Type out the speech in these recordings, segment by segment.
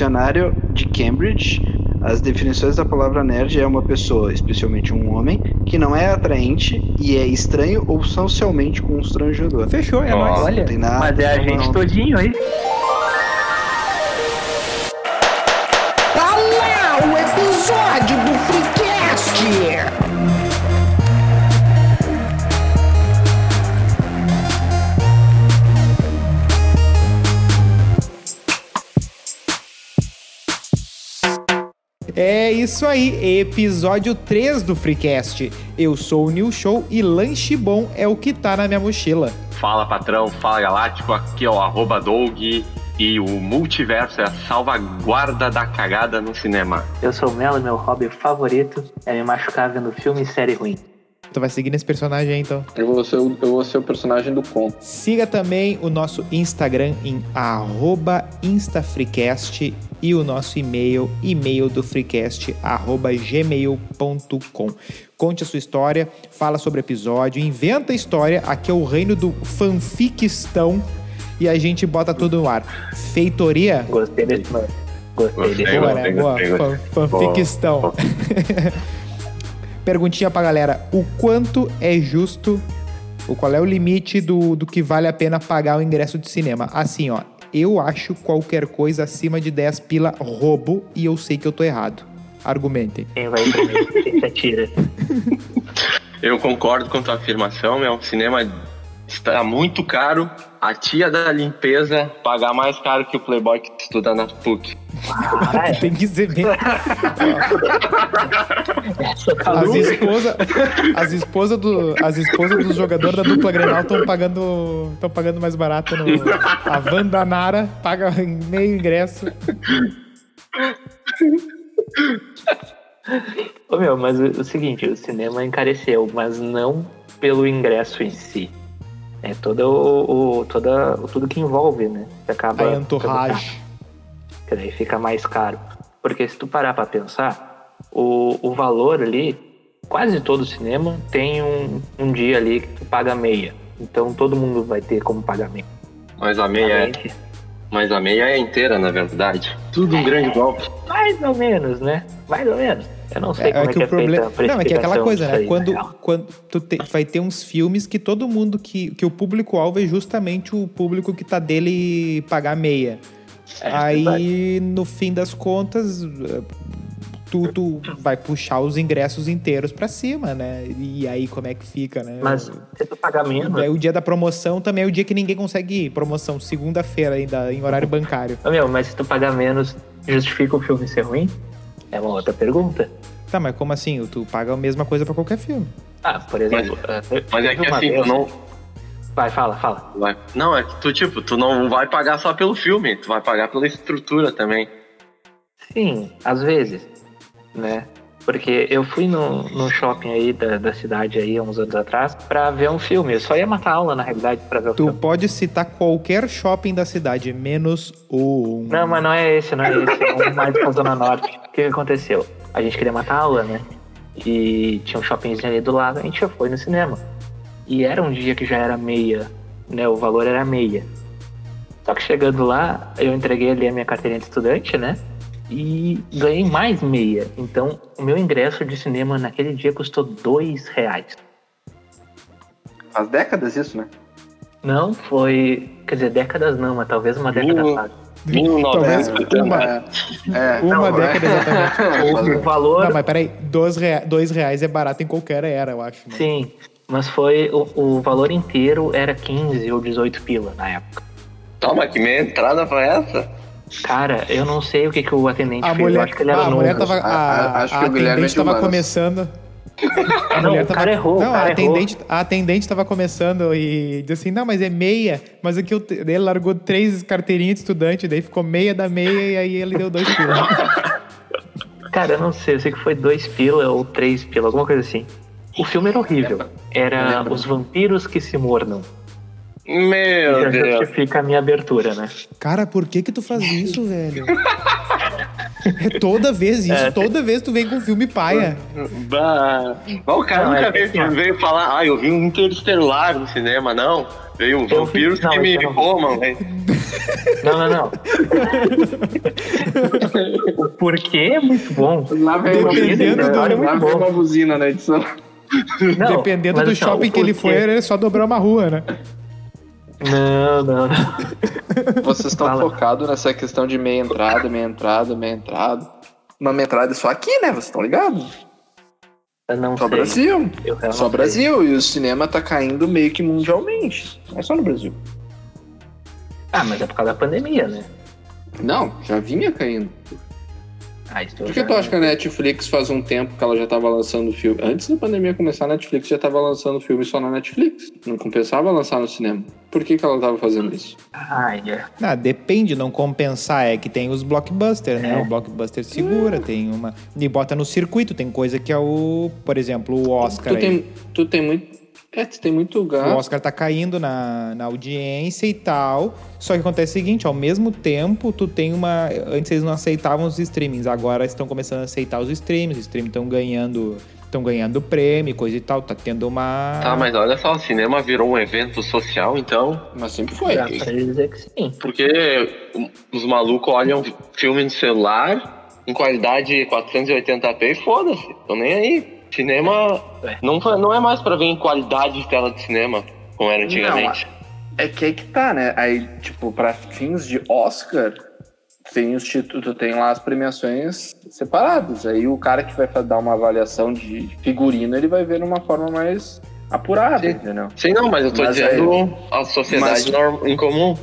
dicionário de Cambridge, as definições da palavra nerd é uma pessoa, especialmente um homem, que não é atraente e é estranho ou socialmente constrangedor. Fechou, é nóis. Olha, não tem nada, mas é a gente não. todinho aí. Isso aí, episódio 3 do Freecast. Eu sou o New Show e lanche bom é o que tá na minha mochila. Fala patrão, fala galáctico, aqui é o arroba Doug e o multiverso é a salvaguarda da cagada no cinema. Eu sou o Melo e meu hobby favorito é me machucar vendo filme e série ruim. Tu vai seguir nesse personagem aí, então. Eu vou ser o, eu vou ser o personagem do Con. Siga também o nosso Instagram em arroba instafreecast e o nosso e-mail, e-mail do freecast, arroba gmail.com. Conte a sua história, fala sobre o episódio, inventa a história. Aqui é o reino do fanficistão e a gente bota tudo no ar. Feitoria? Gostei desse nome. Gostei Gostei, desse Boa, né? Boa. Fanficistão. Perguntinha pra galera: o quanto é justo, ou qual é o limite do, do que vale a pena pagar o ingresso de cinema? Assim, ó, eu acho qualquer coisa acima de 10 pila roubo e eu sei que eu tô errado. Argumentem. Quem vai primeiro? Quem se atira? Eu concordo com tua afirmação, meu. O cinema está muito caro. A tia da limpeza pagar mais caro que o playboy que estuda na PUC. Ah, é. Tem que ser bem. Tá As esposas as esposa do, as esposas dos jogadores da dupla Grenal estão pagando, tão pagando mais barato. No, a Wanda Nara paga meio ingresso. Ô meu, mas o, o seguinte, o cinema encareceu, mas não pelo ingresso em si. É todo o, o- toda, tudo que envolve, né? Que acaba. A entourage. Que daí fica mais caro. Porque se tu parar pra pensar, o, o valor ali, quase todo cinema tem um, um dia ali que tu paga meia. Então todo mundo vai ter como pagar meia. Mas a meia é, mas a meia é inteira, na verdade. Tudo um grande golpe. Mais ou menos, né? Mais ou menos. Eu não sei É, como é é, que que o problema. é feita a Não, é que é aquela coisa, né? aí, Quando, na real. quando tu te- vai ter uns filmes que todo mundo que. que o público-alvo é justamente o público que tá dele pagar meia. É, Aí, verdade. no fim das contas, eh, tu, tu vai puxar os ingressos inteiros pra cima, né? E aí como é que fica, né? Mas se tu pagar menos, Daí o dia da promoção também é o dia que ninguém consegue ir. Promoção, segunda-feira ainda, em horário bancário. Meu, mas se tu pagar menos, justifica o filme ser ruim? É uma outra pergunta. Tá, mas como assim? Tu paga a mesma coisa pra qualquer filme. Ah, por exemplo. eh, Mas é que assim, tu não. Vai, fala, fala. Vai. Não, é que tu, tipo, tu não vai pagar só pelo filme, tu vai pagar pela estrutura também. Sim, às vezes, né? Porque eu fui no, no shopping aí da, da cidade aí há uns anos atrás pra ver um filme. Eu só ia matar aula, na realidade, pra ver o Tu filme. pode citar qualquer shopping da cidade, menos um. Não, mas não é esse, não é esse. É um mais pra Zona Norte. O que, que aconteceu? A gente queria matar aula, né? E tinha um shoppingzinho ali do lado, a gente já foi no cinema. E era um dia que já era meia, né? O valor era meia. Só que chegando lá, eu entreguei ali a minha carteirinha de estudante, né? E ganhei mais meia. Então, o meu ingresso de cinema naquele dia custou dois reais. Faz décadas isso, né? Não foi. Quer dizer, décadas não, mas talvez uma década Uh. atrás. Talvez 1980. uma, É, uma não, década exatamente. O valor. Não, mas peraí, dois, rea- dois reais é barato em qualquer era, eu acho. né? Sim, mas foi. O, o valor inteiro era 15 ou 18 pila na época. Toma, que meia entrada foi essa? Cara, eu não sei o que, que o atendente A fez. eu mulher, acho que ele era ah, a novo. mulher tava. A- a- A, acho a que o Guilherme é começando. A Não, mulher o cara errou, o Não, cara a errou. atendente, a atendente tava começando e disse assim: não, mas é meia. Mas aqui eu, ele largou três carteirinhas de estudante, daí ficou meia da meia e aí ele deu dois quilos. Cara, eu não sei, eu sei que foi 2 pila ou 3 pila, alguma coisa assim. O filme era horrível. Era Os Vampiros que se mordam. Meu Já Deus. justifica a minha abertura, né? Cara, por que que tu faz isso, velho? É toda vez isso, É, toda vez tu vem com filme paia. Bah. O cara Não, nunca é veio, assim, ó. veio falar, ah, eu vi um interestelar no cinema, não. Veio um vi- não, que me eu não vi. comam, velho. Não, não, não. o porquê é muito bom. Lá vem uma Dependendo buzina, do- lá vem uma buzina na edição. Não, Dependendo do assim, shopping que ele foi, é só dobrar uma rua, né? Não, não, não. Vocês estão focados nessa questão de meia entrada, meia entrada, meia entrada. Uma meia entrada é só aqui, né? Vocês estão ligados? Eu não Só sei. Brasil. Só não sei. Brasil. E o cinema tá caindo meio que mundialmente. Não é só no Brasil. Ah, mas é por causa da pandemia, né? Não, já vinha caindo. Ah, isso Por que tu acha que a Netflix faz um tempo que ela já tava lançando filme? Antes da pandemia começar, a Netflix já tava lançando filme só na Netflix. Não compensava lançar no cinema. Por que, que ela tava fazendo isso? Ai, é. Ah, depende, não compensar. É que tem os blockbusters, né? É. O blockbuster segura, tem uma. E bota no circuito, tem coisa que é o. Por exemplo, o Oscar. Tu aí. tem, tu tem muito. É, tu tem muito O gasto. Oscar tá caindo na, na audiência e tal. Só que acontece o seguinte, ao mesmo tempo, tu tem uma. Antes eles não aceitavam os streamings, agora estão começando a aceitar os streamings. Os streamings estão ganhando. Estão ganhando prêmio, coisa e tal. Tá tendo uma. Tá, mas olha só, o cinema virou um evento social, então. Mas sempre foi. Dá pra dizer que sim. Porque os malucos olham filme no celular em qualidade 480p e foda-se. Tô nem aí. Cinema É. não, não é mais pra ver em qualidade de tela de cinema, como era antigamente. É que aí que tá, né? Aí, tipo, pra fins de Oscar, tem os títulos, tu tem lá as premiações separadas. Aí o cara que vai dar uma avaliação de figurino, ele vai ver numa forma mais apurada, Sim. entendeu? Sim, não, mas eu tô Mas dizendo a sociedade Mas- em comum.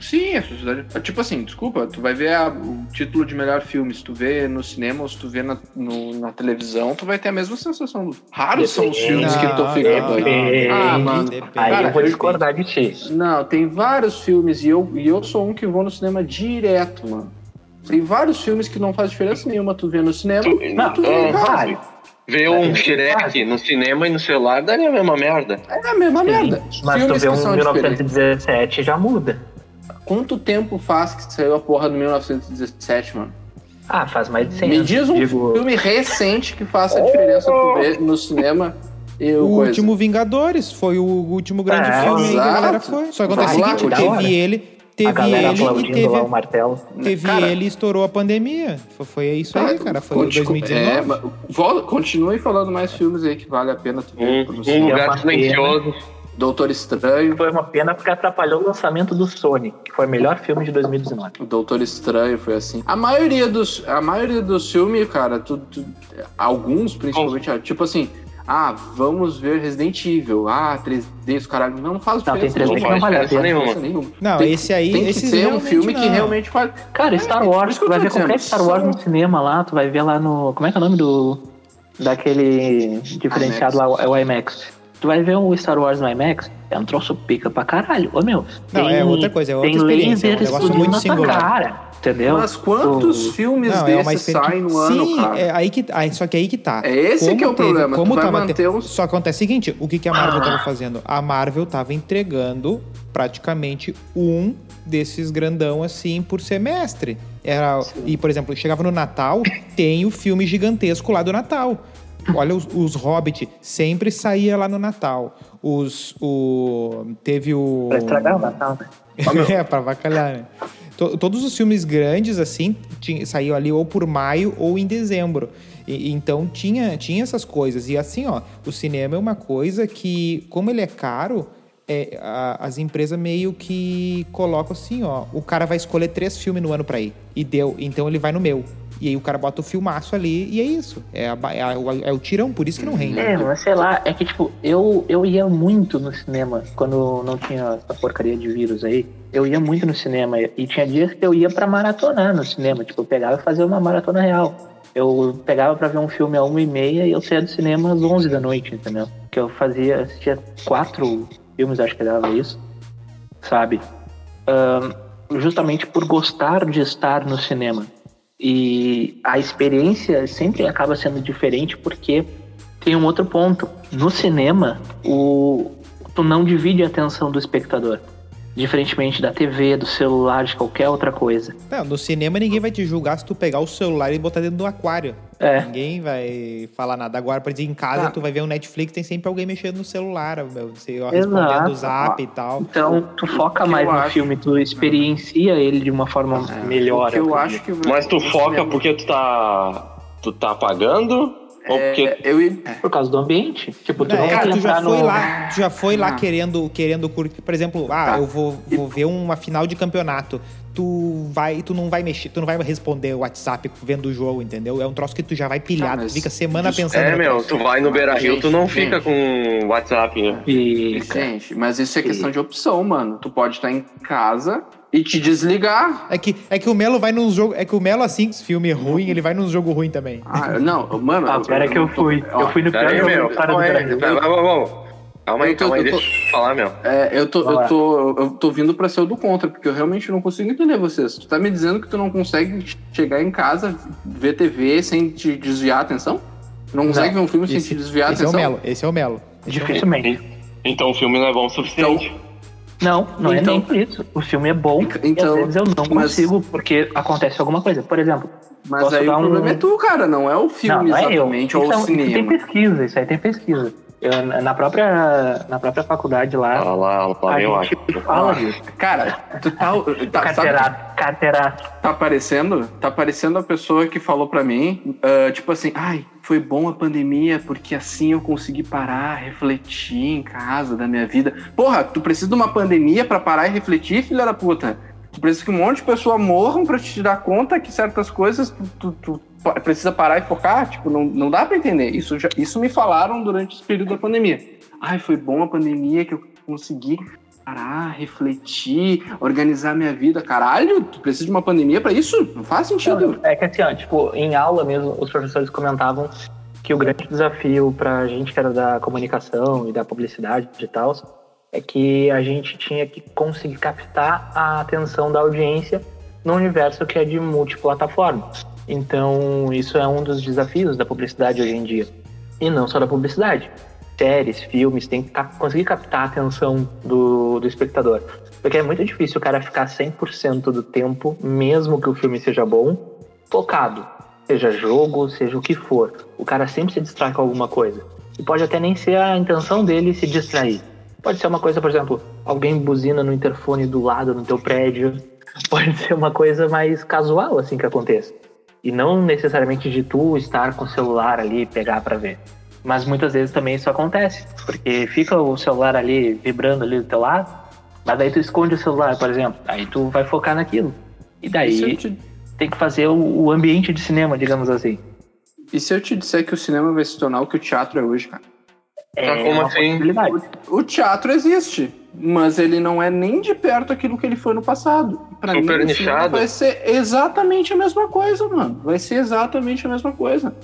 Sim, a sociedade. Tipo assim, desculpa, tu vai ver a- o título de melhor filme. Se tu vê no cinema ou se tu vê na, no- na televisão, tu vai ter a mesma sensação. Raros são os filmes que tu Não, fica. não, aí. Ah, mano. depende. Aí Cara, eu vou discordar de ti. Não, tem vários filmes e eu, e eu sou um que vou no cinema direto, mano. Tem vários filmes que não faz diferença nenhuma tu vê no cinema. Tu- Não, tu vê ah. Ver um Shrek no cinema e no celular daria a mesma merda. É a mesma merda. Mas tu filmes vê que um são diferentes. 1917 já muda. Quanto tempo faz que saiu a porra do 1917, mano? Ah, faz mais de 100 Me anos. diz um Digo, filme recente que faça a diferença no cinema e O o coisa. último Vingadores foi o último grande É, filme aí que a exato. galera foi. Só que acontece o Vai lá, seguinte, da hora. teve ele, teve ele e teve, lá o martelo. teve Cara, ele e estourou a pandemia. Foi, isso aí, cara. Foi Conti- 2019. É, continue falando mais filmes aí que vale a pena tu ver. Um, um lugar silencioso. Doutor Estranho. Foi uma pena porque atrapalhou o lançamento do Sonic, que foi o melhor filme de 2019. O Doutor Estranho foi assim. A maioria dos, a maioria dos filmes, cara, tu, tu- alguns principalmente, ah, tipo assim, ah, vamos ver Resident Evil, ah, 3D, os caralho, não faz Não, tem diferença 3D que faz não vale a diferença pena. nenhuma. Diferença nenhuma. Não, Tem que- esse aí, Tem que ser um filme que não. realmente faz. Cara, É, Star é Wars, que eu tu vai ver dizendo, qualquer Star Wars no cinema lá, tu vai ver lá no. Como é que é o nome do. Daquele diferenciado lá, é o IMAX. Tu vai ver o Star Wars no IMAX, é um troço pica pra caralho. Ô meu. Não, é outra coisa, é outra tem experiência, é um laser negócio muito singular. cara. Entendeu? Mas quantos Tu- filmes Não, é desses experiência. saem no ano, Sim, cara? é aí que, aí, só que aí que tá. É esse que é o problema, Como tu vai tava manter te- uns- Só que acontece o seguinte: o que, que a Marvel Ah. tava fazendo? A Marvel tava entregando praticamente um desses grandão assim por semestre. Era, e, por exemplo, chegava no Natal, tem o filme gigantesco lá do Natal. Olha, os, os Hobbit sempre saía lá no Natal. Os. O, teve o. Pra estragar o Natal, né? é, pra vacalhar, né? To- Todos os filmes grandes, assim, tinha, saíam ali ou por maio ou em dezembro. E- então tinha, tinha essas coisas. E assim, ó, o cinema é uma coisa que, como ele é caro, é, a- as empresas meio que colocam assim, ó, o cara vai escolher três filmes no ano pra ir. E deu, então ele vai no meu. E aí o cara bota o filmaço ali e é isso. É, a é, a- é o tirão, por isso que não rende. É, mas sei lá, é que tipo, eu, eu ia muito no cinema quando não tinha essa porcaria de vírus aí. Eu ia muito no cinema e tinha dias que eu ia pra maratonar no cinema. Tipo, eu pegava e fazia uma maratona real. Eu pegava pra ver um filme a uma e meia e eu saía do cinema às 11 da noite, entendeu? Que eu fazia, assistia quatro filmes, acho que dava isso, sabe? Ahn, justamente por gostar de estar no cinema. E a experiência sempre acaba sendo diferente porque tem um outro ponto. No cinema, o tu não divide a atenção do espectador. Diferentemente da TV, do celular, de qualquer outra coisa. Não, no cinema ninguém vai te julgar se tu pegar o celular e botar dentro do aquário. É. Ninguém vai falar nada. Agora, por exemplo, em casa, Ah. tu vai ver um Netflix, tem sempre alguém mexendo no celular, meu, ó, Exato. respondendo o zap e tal. Então, tu foca mais no acho- filme, tu experiencia ele de uma forma melhor. O que eu acho que Mas tu o foca porque tu tá. Tu tá pagando? Ou porque. É, eu ia- Por causa do ambiente. Tipo, tu Não, não é tu já foi no... lá, tu já foi lá Ah. querendo, querendo curtir. Por exemplo, ah, Tá. eu vou, vou ver uma final de campeonato. Tu vai, tu não vai mexer, tu não vai responder o WhatsApp vendo o jogo, entendeu? É um troço que tu já vai pilhar, Tá, mas tu fica semana desculpa. pensando É, no meu, tu vai no Beira Rio, tu não Gente, fica com WhatsApp. né? Fica. Gente, mas isso é questão de opção, mano. Tu pode estar em casa e te desligar. É que, é que o Melo vai num jogo. É que o Melo, assim, filme ruim, ele vai num jogo ruim também. Ah, não, mano. Ah, pera que eu fui. Ó, Eu fui no pior jogo Calma aí, vai. Calma aí, Eu tô- calma aí, eu deixa eu falar, meu. É, eu tô, Vai eu tô, eu tô vindo pra ser o do contra, porque eu realmente não consigo entender vocês. Tu tá me dizendo que tu não consegue chegar em casa, ver TV sem te desviar a atenção? Tu não consegue ver um filme sem Esse, te desviar a esse é o atenção? Melo, esse é o Melo. Dificilmente. Então o filme não é bom o suficiente. Não, não Então- é nem por isso. O filme é bom Então, e às vezes eu não mas- consigo porque acontece alguma coisa. Por exemplo, Mas Posso aí dar o um- problema é tu, cara, não é o não, filme não é eu. exatamente, ou Isso, o é- isso tem cinema. pesquisa, isso aí tem pesquisa. Eu, na, própria, na própria faculdade lá, Olha lá, olha lá, a eu acho. fala disso. Cara, tu tá, tá, Carteiraço, carteiraço. tá parecendo, tá parecendo a pessoa que falou pra mim, ah, tipo assim, ai, foi bom a pandemia porque assim eu consegui parar, refletir em casa da minha vida. Porra, tu precisa de uma pandemia pra parar e refletir, filha da puta. Tu precisa que um monte de pessoa morram pra te dar conta que certas coisas tu, tu- tu precisa parar e focar. Tipo, não, não dá pra entender. Isso, já, isso me falaram durante esse período da pandemia. Ai, foi bom a pandemia que eu consegui parar, refletir, organizar minha vida. Caralho, tu precisa de uma pandemia pra isso? Não faz sentido. É que assim, ó, tipo, em aula mesmo, os professores comentavam que o grande desafio pra gente que era da comunicação e da publicidade e tal, é que a gente tinha que conseguir captar a atenção da audiência no universo que é de multiplataforma. Então, isso é um dos desafios da publicidade hoje em dia. E não só da publicidade. Séries, filmes, tem que conseguir captar a atenção do, do espectador. Porque é muito difícil o cara ficar 100% do tempo, mesmo que o filme seja bom, focado. Seja jogo, seja o que for. O cara sempre se distrai com alguma coisa. E pode até nem ser a intenção dele se distrair. Pode ser uma coisa, por exemplo, alguém buzina no interfone do lado no teu prédio. Pode ser uma coisa mais casual, assim, que aconteça. E não necessariamente de tu estar com o celular ali e pegar pra ver. Mas muitas vezes também isso acontece. Porque fica o celular ali vibrando ali do teu lado, mas daí tu esconde o celular, por exemplo. Aí tu vai focar naquilo. E E daí eu te, tem que fazer o, o ambiente de cinema, digamos assim. e se eu te disser que o cinema vai se tornar o que o teatro é hoje, cara? É Tá, como uma assim? possibilidade. O teatro existe, mas ele não é nem de perto aquilo que ele foi no passado. Pra Super mim, nichado. vai ser exatamente a mesma coisa, mano. Vai ser exatamente a mesma coisa.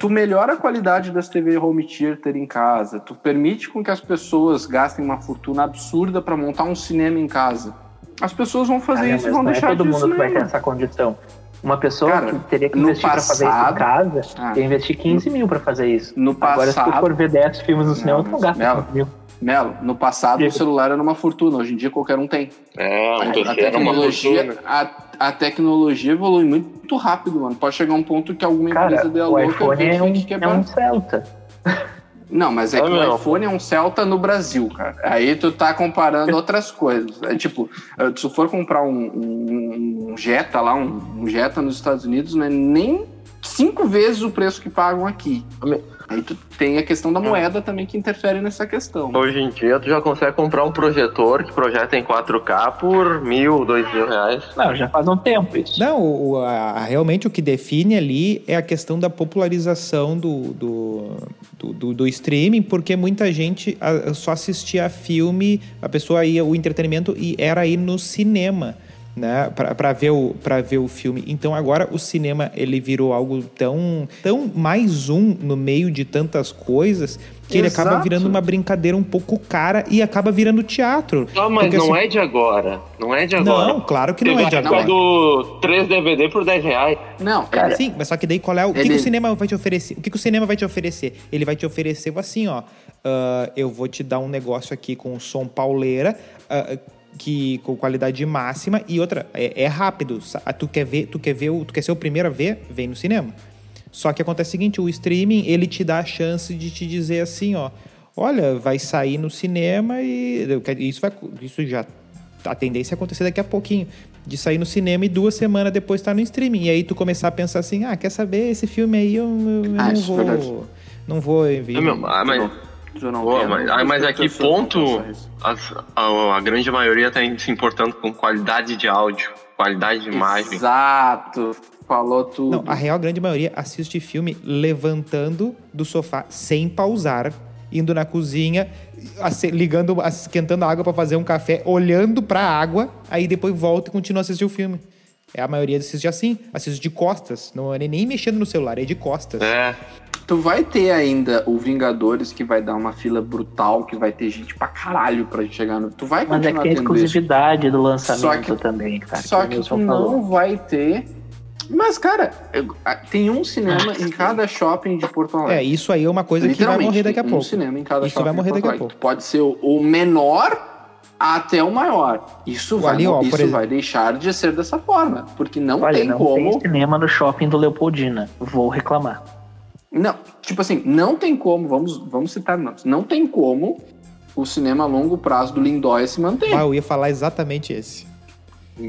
Tu melhora a qualidade das TV home theater em casa, tu permite com que as pessoas gastem uma fortuna absurda pra montar um cinema em casa. As pessoas vão fazer isso e vão não é deixar todo de mundo que vai ter essa condição. Uma pessoa Cara, que teria que no investir pra fazer isso passado- em casa, Ah. investir 15 mil pra fazer isso. No Agora, se tu passado, for ver 10 filmes no cinema, Não, tu não gasta Melo, 15 mil. Melo, no passado o celular era uma fortuna, hoje em dia qualquer um tem. É, um A uma tecnologia, fortuna. a, a tecnologia evolui muito rápido, mano. Pode chegar um ponto que alguma Cara, empresa dê a louca iPhone e é um, que é quebrar. um Celta. Não, mas é Ah, que não. o iPhone é um Celta no Brasil, cara. Aí tu tá comparando outras coisas. É tipo, se tu for comprar um, um- um Jetta lá, um, um Jetta nos Estados Unidos, não é nem cinco vezes o preço que pagam aqui. Aí tu tem a questão da moeda também que interfere nessa questão. Hoje em dia tu já consegue comprar um projetor que projeta em 4K por mil, dois mil reais. Não, já faz um tempo isso. Não, o- a- realmente o que define ali é a questão da popularização do, do, do, do- do streaming, porque muita gente ah, só assistia filme, a pessoa ia, o entretenimento e era ir no cinema. Né, para ver o para ver o filme. Então agora o cinema ele virou algo tão tão mais um no meio de tantas coisas que ele acaba virando uma brincadeira um pouco cara e acaba virando teatro. Ah, mas Porque, não assim, é de agora. Não é de agora. Não, claro que não Teve é de agora. do 3 DVD por 10 reais. Não, Cara, Sim, mas só que daí qual é o, o que, Ele- que o cinema vai te oferecer? O que, que o cinema vai te oferecer? Ele vai te oferecer assim, ó. ah, eu vou te dar um negócio aqui com som pauleira, ah, que com qualidade máxima e outra é, é rápido. sa- Tu quer ver, tu quer ver, o- tu quer ser o primeiro a ver, vem no cinema. Só que acontece o seguinte, o streaming, ele te dá a chance de te dizer assim, ó, olha, vai sair no cinema e isso vai isso já a tendência é acontecer daqui a pouquinho, de sair no cinema e duas semanas depois estar tá no streaming. E aí tu começar a pensar assim, ah, quer saber, esse filme aí eu, eu, eu Ah, não é verdade. vou não vou enviar. Meu, ah, mas, Tu não Pô, mas, mas tem sua ponto, as- a, a grande maioria tá se importando com qualidade de áudio, qualidade de imagem. Exato. Falou tudo. Não, a real grande maioria assiste filme levantando do sofá sem pausar, indo na cozinha, ligando, esquentando a água pra fazer um café, olhando pra água, aí depois volta e continua a assistir o filme. É a maioria assiste assim, assiste de costas, não é nem mexendo no celular, é de costas. É, Tu vai ter ainda o Vingadores que vai dar uma fila brutal, que vai ter gente pra caralho pra chegar no. Tu vai Mas é continuar que é tendo isso. exclusividade do lançamento Só que- também, cara. Só o que Nilson tu falou. não vai ter. Mas, cara, a- tem um cinema em cada shopping de Porto É, Alegre. isso aí é uma coisa que vai Literalmente, morrer daqui a tem pouco. Um cinema em cada Isso shopping vai morrer daqui a pouco. Pode ser o, o menor até o maior. Isso, vai, Ali, ó, isso exemplo- vai deixar de ser dessa forma. Porque não Olha, tem não como. tem cinema no shopping do Leopoldina. Vou reclamar. Não, tipo assim, não tem como, vamos, vamos citar nomes, não tem como o cinema a longo prazo do Lindóia se manter. Ah, eu ia falar exatamente esse.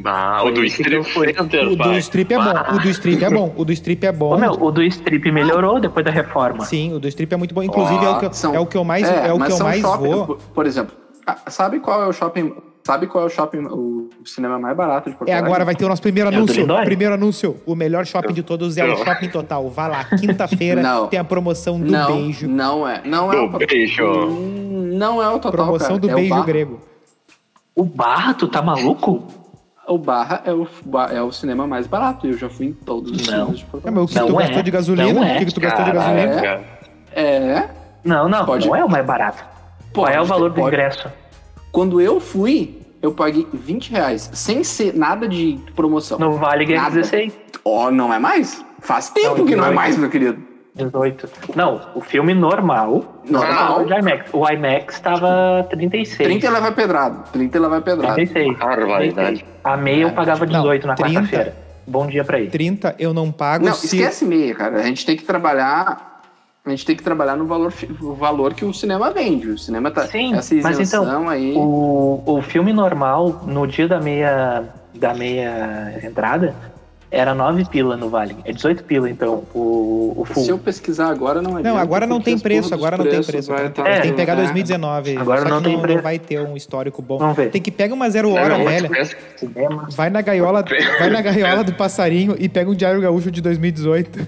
ah, o do Strip O do é bom, o do strip é bom, o do strip é bom. Ô, meu, o do strip melhorou depois da reforma. Sim, o do strip é muito bom. Inclusive, é, o que, eu- São- é o que eu mais, é, o mas que eu mais shopping- vou. Por, exemplo, sabe qual é o shopping? Sabe qual é o shopping, o cinema mais barato de Porto É agora, vai ter o nosso primeiro É o anúncio. Lindóia? primeiro anúncio. O melhor shopping de todos é o. Shopping Total. Vá lá, quinta-feira Não. tem a promoção do não, beijo. Não é, não é Do o beijo. Hum, Não é o total, promoção cara. do é beijo o grego. O Barra, tu tá maluco? O Barra é o, é o cinema mais barato. Eu já fui em todos os Não. cinemas de Porto É, Alegre. mas o que Não tu é, gastou de gasolina? não é. O que, que tu gastou de gasolina? cara. É. Não, não, Pode- não é o mais barato. Qual é o Pode- valor do pode- ingresso? Quando eu fui, eu paguei 20 reais, sem ser nada de promoção. No Vale é Nada. 16, Ó, não é mais? Faz tempo Não, que não é 18. mais, meu querido. 18. Não, o filme normal. Normal. O de IMAX. O IMAX tava 36. 30 ela vai pedrado. 30 ela vai pedrado. 36. Barbaridade. A meia eu pagava Não, 18 na 30. quarta-feira. Bom dia pra ele. 30 eu não pago Não, se... esquece meia, cara. A gente tem que trabalhar. A gente tem que trabalhar no valor, o valor que o cinema vende. O cinema tá. Sim, essa mas então, aí. O, o filme normal, no dia da meia, da meia entrada, era 9 pila no Vale. É 18 pila, então, o, o full. Se eu pesquisar agora, não é. Não, agora não tem preço, agora não tem preço. Vai Tem tá- que pegar é. 2019. Agora só não que tem não, preço. não vai ter um histórico bom. Vamos ver. Tem que pegar uma zero hora, Não, velha. Vai na gaiola, vai na gaiola do passarinho e pega um Diário Gaúcho de 2018.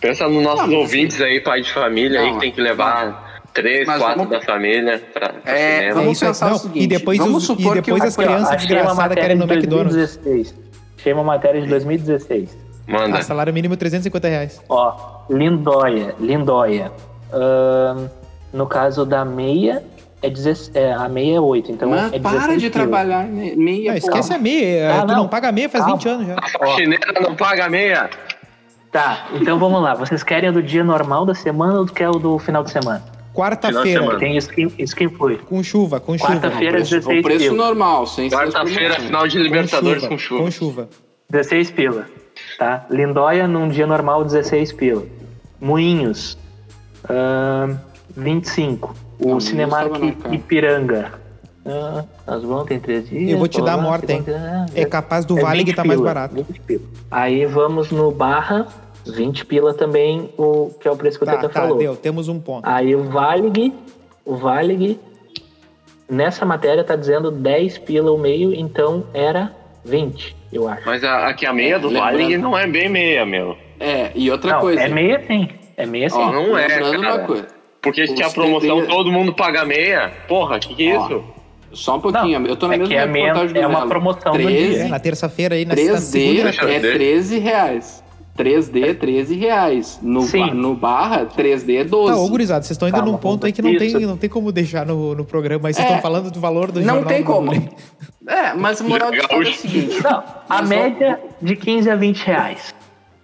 Pensa nos nossos Não, ouvintes aí, pai de família aí, Não, que tem que levar três, Mas quatro vamos- da família pra, pra É, cinema. Vamos É isso aí. pensar o Não, seguinte, e depois, vamos os- e depois o- as crianças desgraçadas querem matéria no de McDonald's. 2016. Achei uma matéria de 2016. Manda. Ah, salário mínimo 350 reais. Ó, Lindóia, Lindóia. Ahn, no caso da meia, é 16, é, a meia é 8, então Mas é 16 para de pila. trabalhar me- meia Não, esquece a meia. Ah, tu não. não paga meia faz Calma. 20 anos já. A faxineira não paga meia. Tá, então vamos lá. Vocês querem o do dia normal da semana ou quer o do final de semana? Quarta-feira, Tem isso que, isso que influi. com chuva, com chuva. Quarta-feira, O preço, 16 o preço pila. normal, sem Quarta-feira, final de Libertadores com chuva. Com chuva. 16 pila, tá? Lindóia num dia normal 16 pila. Moinhos, ahn, 25. O Cinemark. Ipiranga. Ah, nós vamos ter três dias. Eu vou te dar a morte, hein? segunda- É capaz do É Vale 20 que tá mais pila, barato. 20 pila. Aí vamos no Barra, 20 pila também, o, que é o preço que o Tá, Teta tá, falou. deu. Temos um ponto. Aí o Valig, o Valig, nessa matéria tá dizendo 10 pila o meio, então era 20, eu acho. Mas a, aqui a meia do Lembrando- Vale não é bem meia, meu. É, e outra Não, coisa. é meia sim, é meia sim. Ó, não é, lembrando cara. uma coisa. Porque se Os a promoção todo mundo paga meia, porra, que que é Ó, isso? Só um pouquinho. eu tô na é mesma que é, reportagem do é uma Melo. promoção do 13, É, dia. na terça-feira aí, na, na 3D segunda. Deixa eu é ver. 13 reais. 3D é 13 reais. No, no barra, 3D é 12. Tá, ô gurizada, vocês estão indo Tá, num ponto aí que não isso. tem, não tem como deixar no, no programa. Aí vocês É. estão falando do valor do Não tem do como. É, mas a moral de história é o seguinte. Não, a média de 15 a 20 reais.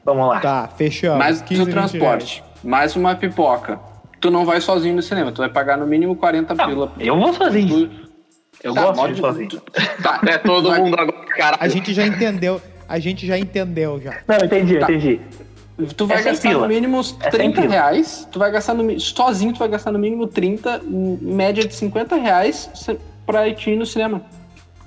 Vamos lá. Tá, fechamos. Mais 15, do 20 transporte, mais uma pipoca. Tu não vai sozinho no cinema, tu vai pagar no mínimo 40 Não, pila. eu vou sozinho. Tu- Eu Tá, gosto de sozinho. Tá, É todo mundo agora, caralho. A gente já entendeu. A gente já entendeu já. Não, entendi, Tá. entendi. Tu vai É gastar pila. no mínimo uns É cem 30 pila. reais. Tu vai gastar no sozinho, tu vai gastar no mínimo 30, em média de 50 reais pra te ir no cinema.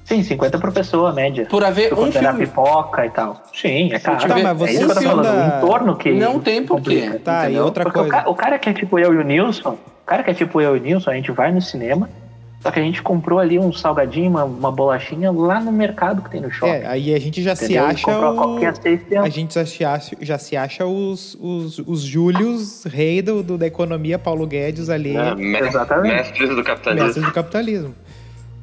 Sim, 50 por pessoa, média. Por haver um filme. pipoca e tal. Sim, é caro. Tá, mas é você isso que eu tô falando. anda- O entorno que. Não tem porquê. Tá, e entendeu? outra Porque o, coisa. ca- o cara que é tipo eu e o Nilson, o cara que é tipo eu e o Nilson, a gente vai no cinema, só que a gente comprou ali um salgadinho, uma, uma bolachinha lá no mercado que tem no shopping. É, aí a gente já se entendeu? acha Comprou a o... A centos. gente já se acha, já se acha os, os, os Júlios, rei do, do- da economia, Paulo Guedes ali? Me- Exatamente. Mestres do capitalismo. mestres do capitalismo.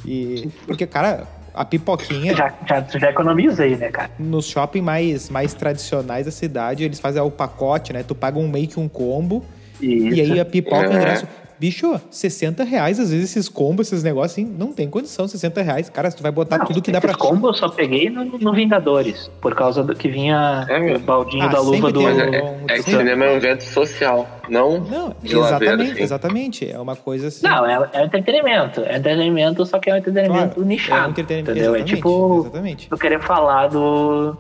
E, porque, cara, a pipoquinha, Já, já, já economizei, né, cara? nos shopping mais, mais tradicionais da cidade, eles fazem o pacote, né? Tu paga um meio que um combo, Isso. e aí a pipoca, É. ingresso... Bicho, 60 reais, às vezes esses combos, esses negócios, assim, não tem condição, 60 reais. Cara, se tu vai botar Não, tudo que dá pra... esses combo eu só peguei no, no Vingadores, por causa do que vinha É, o baldinho Ah, da luva do. Mas é, um- é que cinema é um evento social, não Não, de lazer, exatamente, assim. exatamente. É uma coisa assim... Não, é, é entretenimento. É entretenimento, só que é um entretenimento Claro, nichado. é um entretenimento, entendeu? É exatamente, tipo exatamente. eu querer falar do,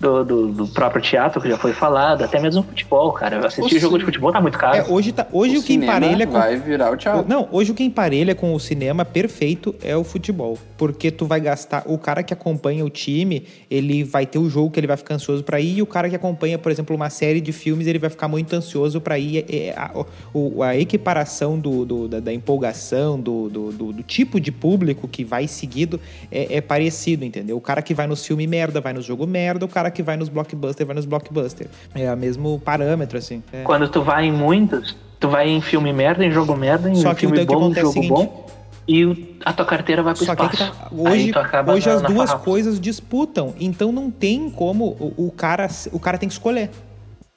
do, do, do próprio teatro, que já foi falado, até mesmo futebol, cara. Assistir O jogo de futebol tá muito caro. É, hoje tá, hoje o, que cinema emparelha com vai virar o teatro. Não, hoje o que emparelha com o cinema perfeito é o futebol. Porque tu vai gastar. O cara que acompanha o time, ele vai ter o jogo que ele vai ficar ansioso pra ir, e o cara que acompanha, por exemplo, uma série de filmes, ele vai ficar muito ansioso pra ir. É- a, o- a equiparação do, do- da, da empolgação, do, do, do- do tipo de público que vai seguido é, é parecido, entendeu? O cara que vai nos filmes merda vai no jogo merda, o cara que vai nos blockbuster vai nos blockbuster. É o mesmo parâmetro, assim. É. Quando tu vai em muitos, tu vai em filme merda, em jogo merda, em Só que filme bom, em é o jogo seguinte, bom, e a tua carteira vai pro Só é que espaço. tá- hoje, hoje na- as na duas coisas disputam, então não tem como o, o cara o cara tem que escolher.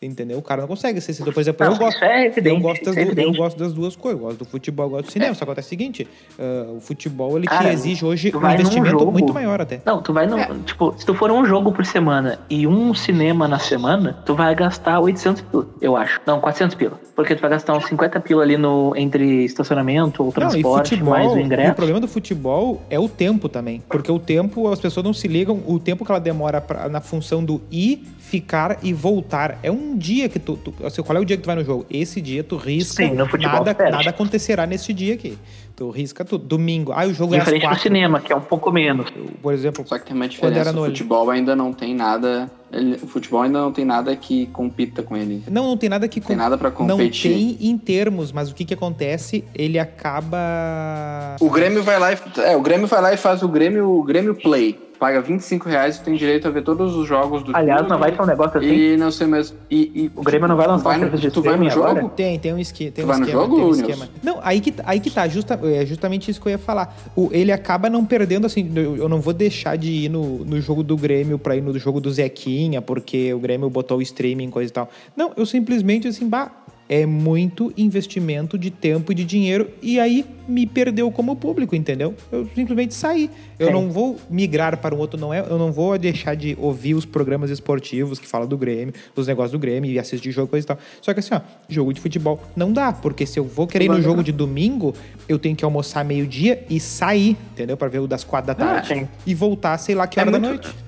Entendeu? O cara não consegue ser esse. Por exemplo, Não, eu gosto. é evidente, eu, gosto das é duas, eu gosto das duas coisas. Eu gosto do futebol, eu gosto do cinema. Só que acontece o seguinte: ah, o futebol ele te Cara, exige hoje um investimento jogo- muito maior até. Não, tu vai no. É. Tipo, se tu for um jogo por semana e um cinema na semana, tu vai gastar 800 pila, eu acho. Não, 400 pila. Porque tu vai gastar uns 50 pila ali no, entre estacionamento ou Não, e transporte, futebol, mais o o ingresso. problema do futebol é o tempo também. Porque o tempo, as pessoas não se ligam, o tempo que ela demora pra- na função do ir, ficar e voltar. É um dia que tu, tu. assim, Qual é o dia que tu vai no jogo? Esse dia tu risca. Sim, no futebol nada, nada acontecerá nesse dia aqui. Tu risca tudo. Domingo. Ah, o jogo é às Diferente do cinema, que é um pouco menos. Por exemplo, Só que tem uma Quando era diferença. O futebol ainda não tem nada. ele- o futebol ainda não tem nada que compita com ele. não, não tem nada que Não tem nada pra não competir. tem em termos, mas o que que acontece? Ele acaba O Grêmio vai lá e. É, o Grêmio vai lá e faz o Grêmio, o Grêmio Play. Paga 25 reais e tem direito a ver todos os jogos do Aliás, clube. não vai ter um negócio assim. E não sei mais. E, e- O Grêmio não vai lançar vai um no, serviço de Tu vai no jogo? agora? Tem, tem um, esque tem Tu um vai no esquema. jogo, tem um esquema. Não, aí que, aí que tá, justa, é justamente isso que eu ia falar. O, ele acaba não perdendo, assim, eu, eu não vou deixar de ir no, no jogo do Grêmio pra ir no jogo do Zequinha, porque o Grêmio botou o streaming e coisa e tal. Não, eu simplesmente, assim, bah, é muito investimento de tempo e de dinheiro, e aí me perdeu como público, entendeu? Eu simplesmente saí. Eu Sim. não vou migrar para um outro, não é? Eu não vou deixar de ouvir os programas esportivos que falam do Grêmio, os negócios do Grêmio e assistir jogo coisa e tal. Só que assim, ó, jogo de futebol não dá, porque se eu vou querer ir no jogo de domingo, eu tenho que almoçar meio-dia e sair, entendeu? Para ver o das quatro da Ah, tarde e voltar, sei lá que É hora da muito- noite.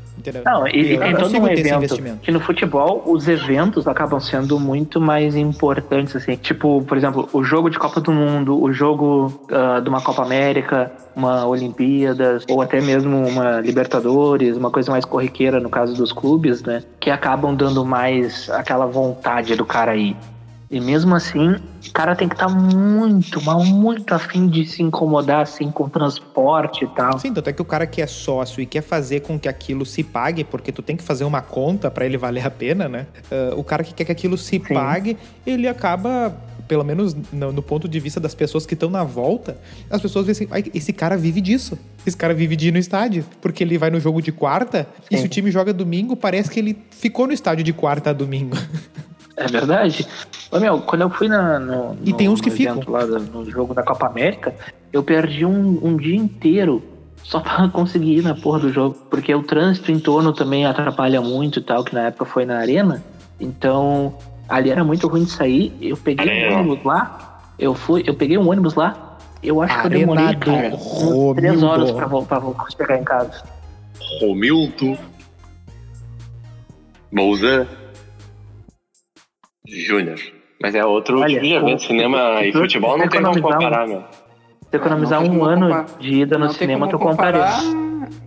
Não, e, tem todo um evento. Que no futebol, os eventos acabam sendo muito mais importantes, assim. Tipo, por exemplo, o jogo de Copa do Mundo, o jogo ah, de uma Copa América, uma Olimpíadas, ou até mesmo uma Libertadores, uma coisa mais corriqueira no caso dos clubes, né? Que acabam dando mais aquela vontade do cara aí. E mesmo assim, o cara tem que estar muito, mas muito afim de se incomodar, assim, com transporte e tal. Sim, tanto é que o cara que é sócio e quer fazer com que aquilo se pague, porque tu tem que fazer uma conta para ele valer a pena, né? Ah, o cara que quer que aquilo se pague, ele acaba, pelo menos no, no ponto de vista das pessoas que estão na volta, as pessoas veem assim, "Ai, esse cara vive disso. Esse cara vive de ir no estádio, porque ele vai no jogo de quarta e Sim. se o time joga domingo, parece que ele ficou no estádio de quarta a domingo. É verdade. Ô, meu, quando eu fui na, no, E no- tem uns que no evento ficam. Lá do- no jogo da Copa América, eu perdi um, um dia inteiro só pra conseguir ir na porra do jogo. Porque o trânsito em torno também atrapalha muito e tal, que na época foi na arena. Então, ali era muito ruim de sair. Eu peguei Arena. um ônibus lá, eu fui, eu peguei um ônibus lá, eu acho que eu demorei, cara, três horas pra, vol- pra chegar em casa. Romildo. Mouzan. Júnior. Mas é outro Olha, tipo de evento. o- Cinema e futebol não tem como um- comparar, meu. Se economizar um ano comparar. de ida no Não cinema, tu comparar-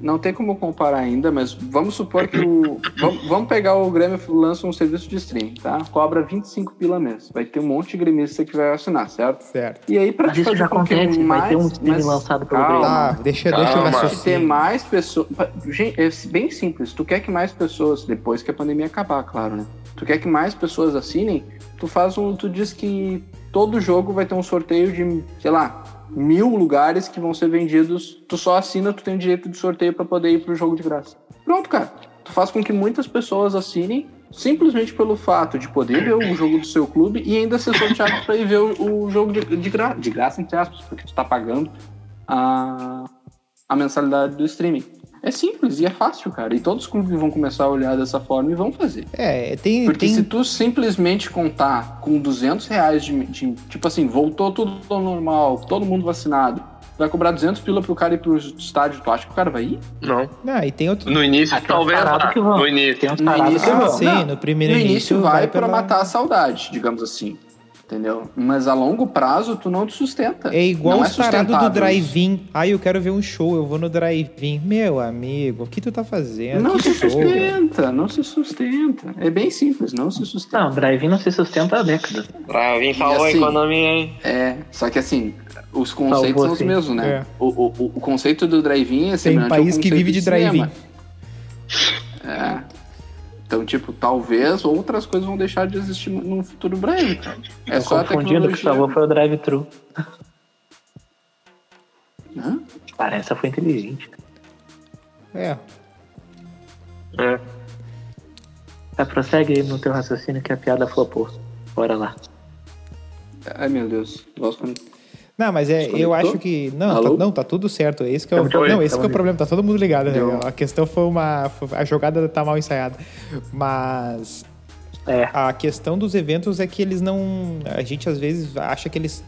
Não tem como comparar ainda, mas vamos supor que o. vamos, pegar o Grêmio lança um serviço de stream, tá? Cobra 25 pila mês. Vai ter um monte de gremista que vai assinar, certo? Certo. E aí, pra Mas isso fazer já acontece, vai mais, ter um stream mas- lançado pelo calma. Tá, deixa, deixa eu te ter mais pessoas. Gente, é bem simples. Tu quer que mais pessoas, depois que a pandemia acabar, claro, né? Tu quer que mais pessoas assinem, tu faz um. Tu diz que todo jogo vai ter um sorteio de, sei lá, mil lugares que vão ser vendidos. Tu só assina, tu tem o direito de sorteio pra poder ir pro jogo de graça. Pronto, cara. Tu faz com que muitas pessoas assinem. Simplesmente pelo fato de poder ver o jogo do seu clube e ainda ser sorteado pra ir ver o, o jogo de, de, de graça, entre aspas, porque tu tá pagando a, a mensalidade do streaming. É simples e é fácil, cara. E todos os clubes vão começar a olhar dessa forma e vão fazer. É, tem. Porque tem... se tu simplesmente contar com 200 reais de, de- Tipo assim, voltou tudo ao normal, todo mundo vacinado. Vai cobrar 200 pila pro cara ir pro estádio. Tu acha que o cara vai ir? Não. Não, e tem outro. No início, Ah, talvez vá. que vão. No início. Tem uns No início que Ah, vão. sim, no primeiro no início, início vai, pra pela- matar a saudade, digamos assim. Entendeu? Mas a longo prazo tu não te sustenta. É igual não os tarados do drive-in. Ai, eu quero ver um show, eu vou no drive-in. Meu amigo, o que tu tá fazendo? Não que se show, sustenta, não se sustenta. É bem simples, não se sustenta. Não, drive-in não se sustenta há décadas. Vir salvar assim, a economia, hein? É, só que assim, os conceitos são os mesmos, né? É. O, o, o- conceito do drive-in é Tem semelhante país ao que vive de drive-in. cinema. É. Então, tipo, talvez outras coisas vão deixar de existir num futuro breve, cara. É Eu só a confundindo o que tecnologia. salvou foi o drive-thru. Hã? Cara, essa foi inteligente. É. É. Tá, prossegue aí no teu raciocínio que a piada flopou. Bora lá. Ai, meu Deus. Gosto quando... Não, mas é, eu acho que. Não, tá, não, tá tudo certo. Esse que é o, não, esse que é o problema, tá todo mundo ligado. né? A questão foi uma. A jogada tá mal ensaiada. Mas É, a questão dos eventos é que eles não. A gente às vezes acha que eles.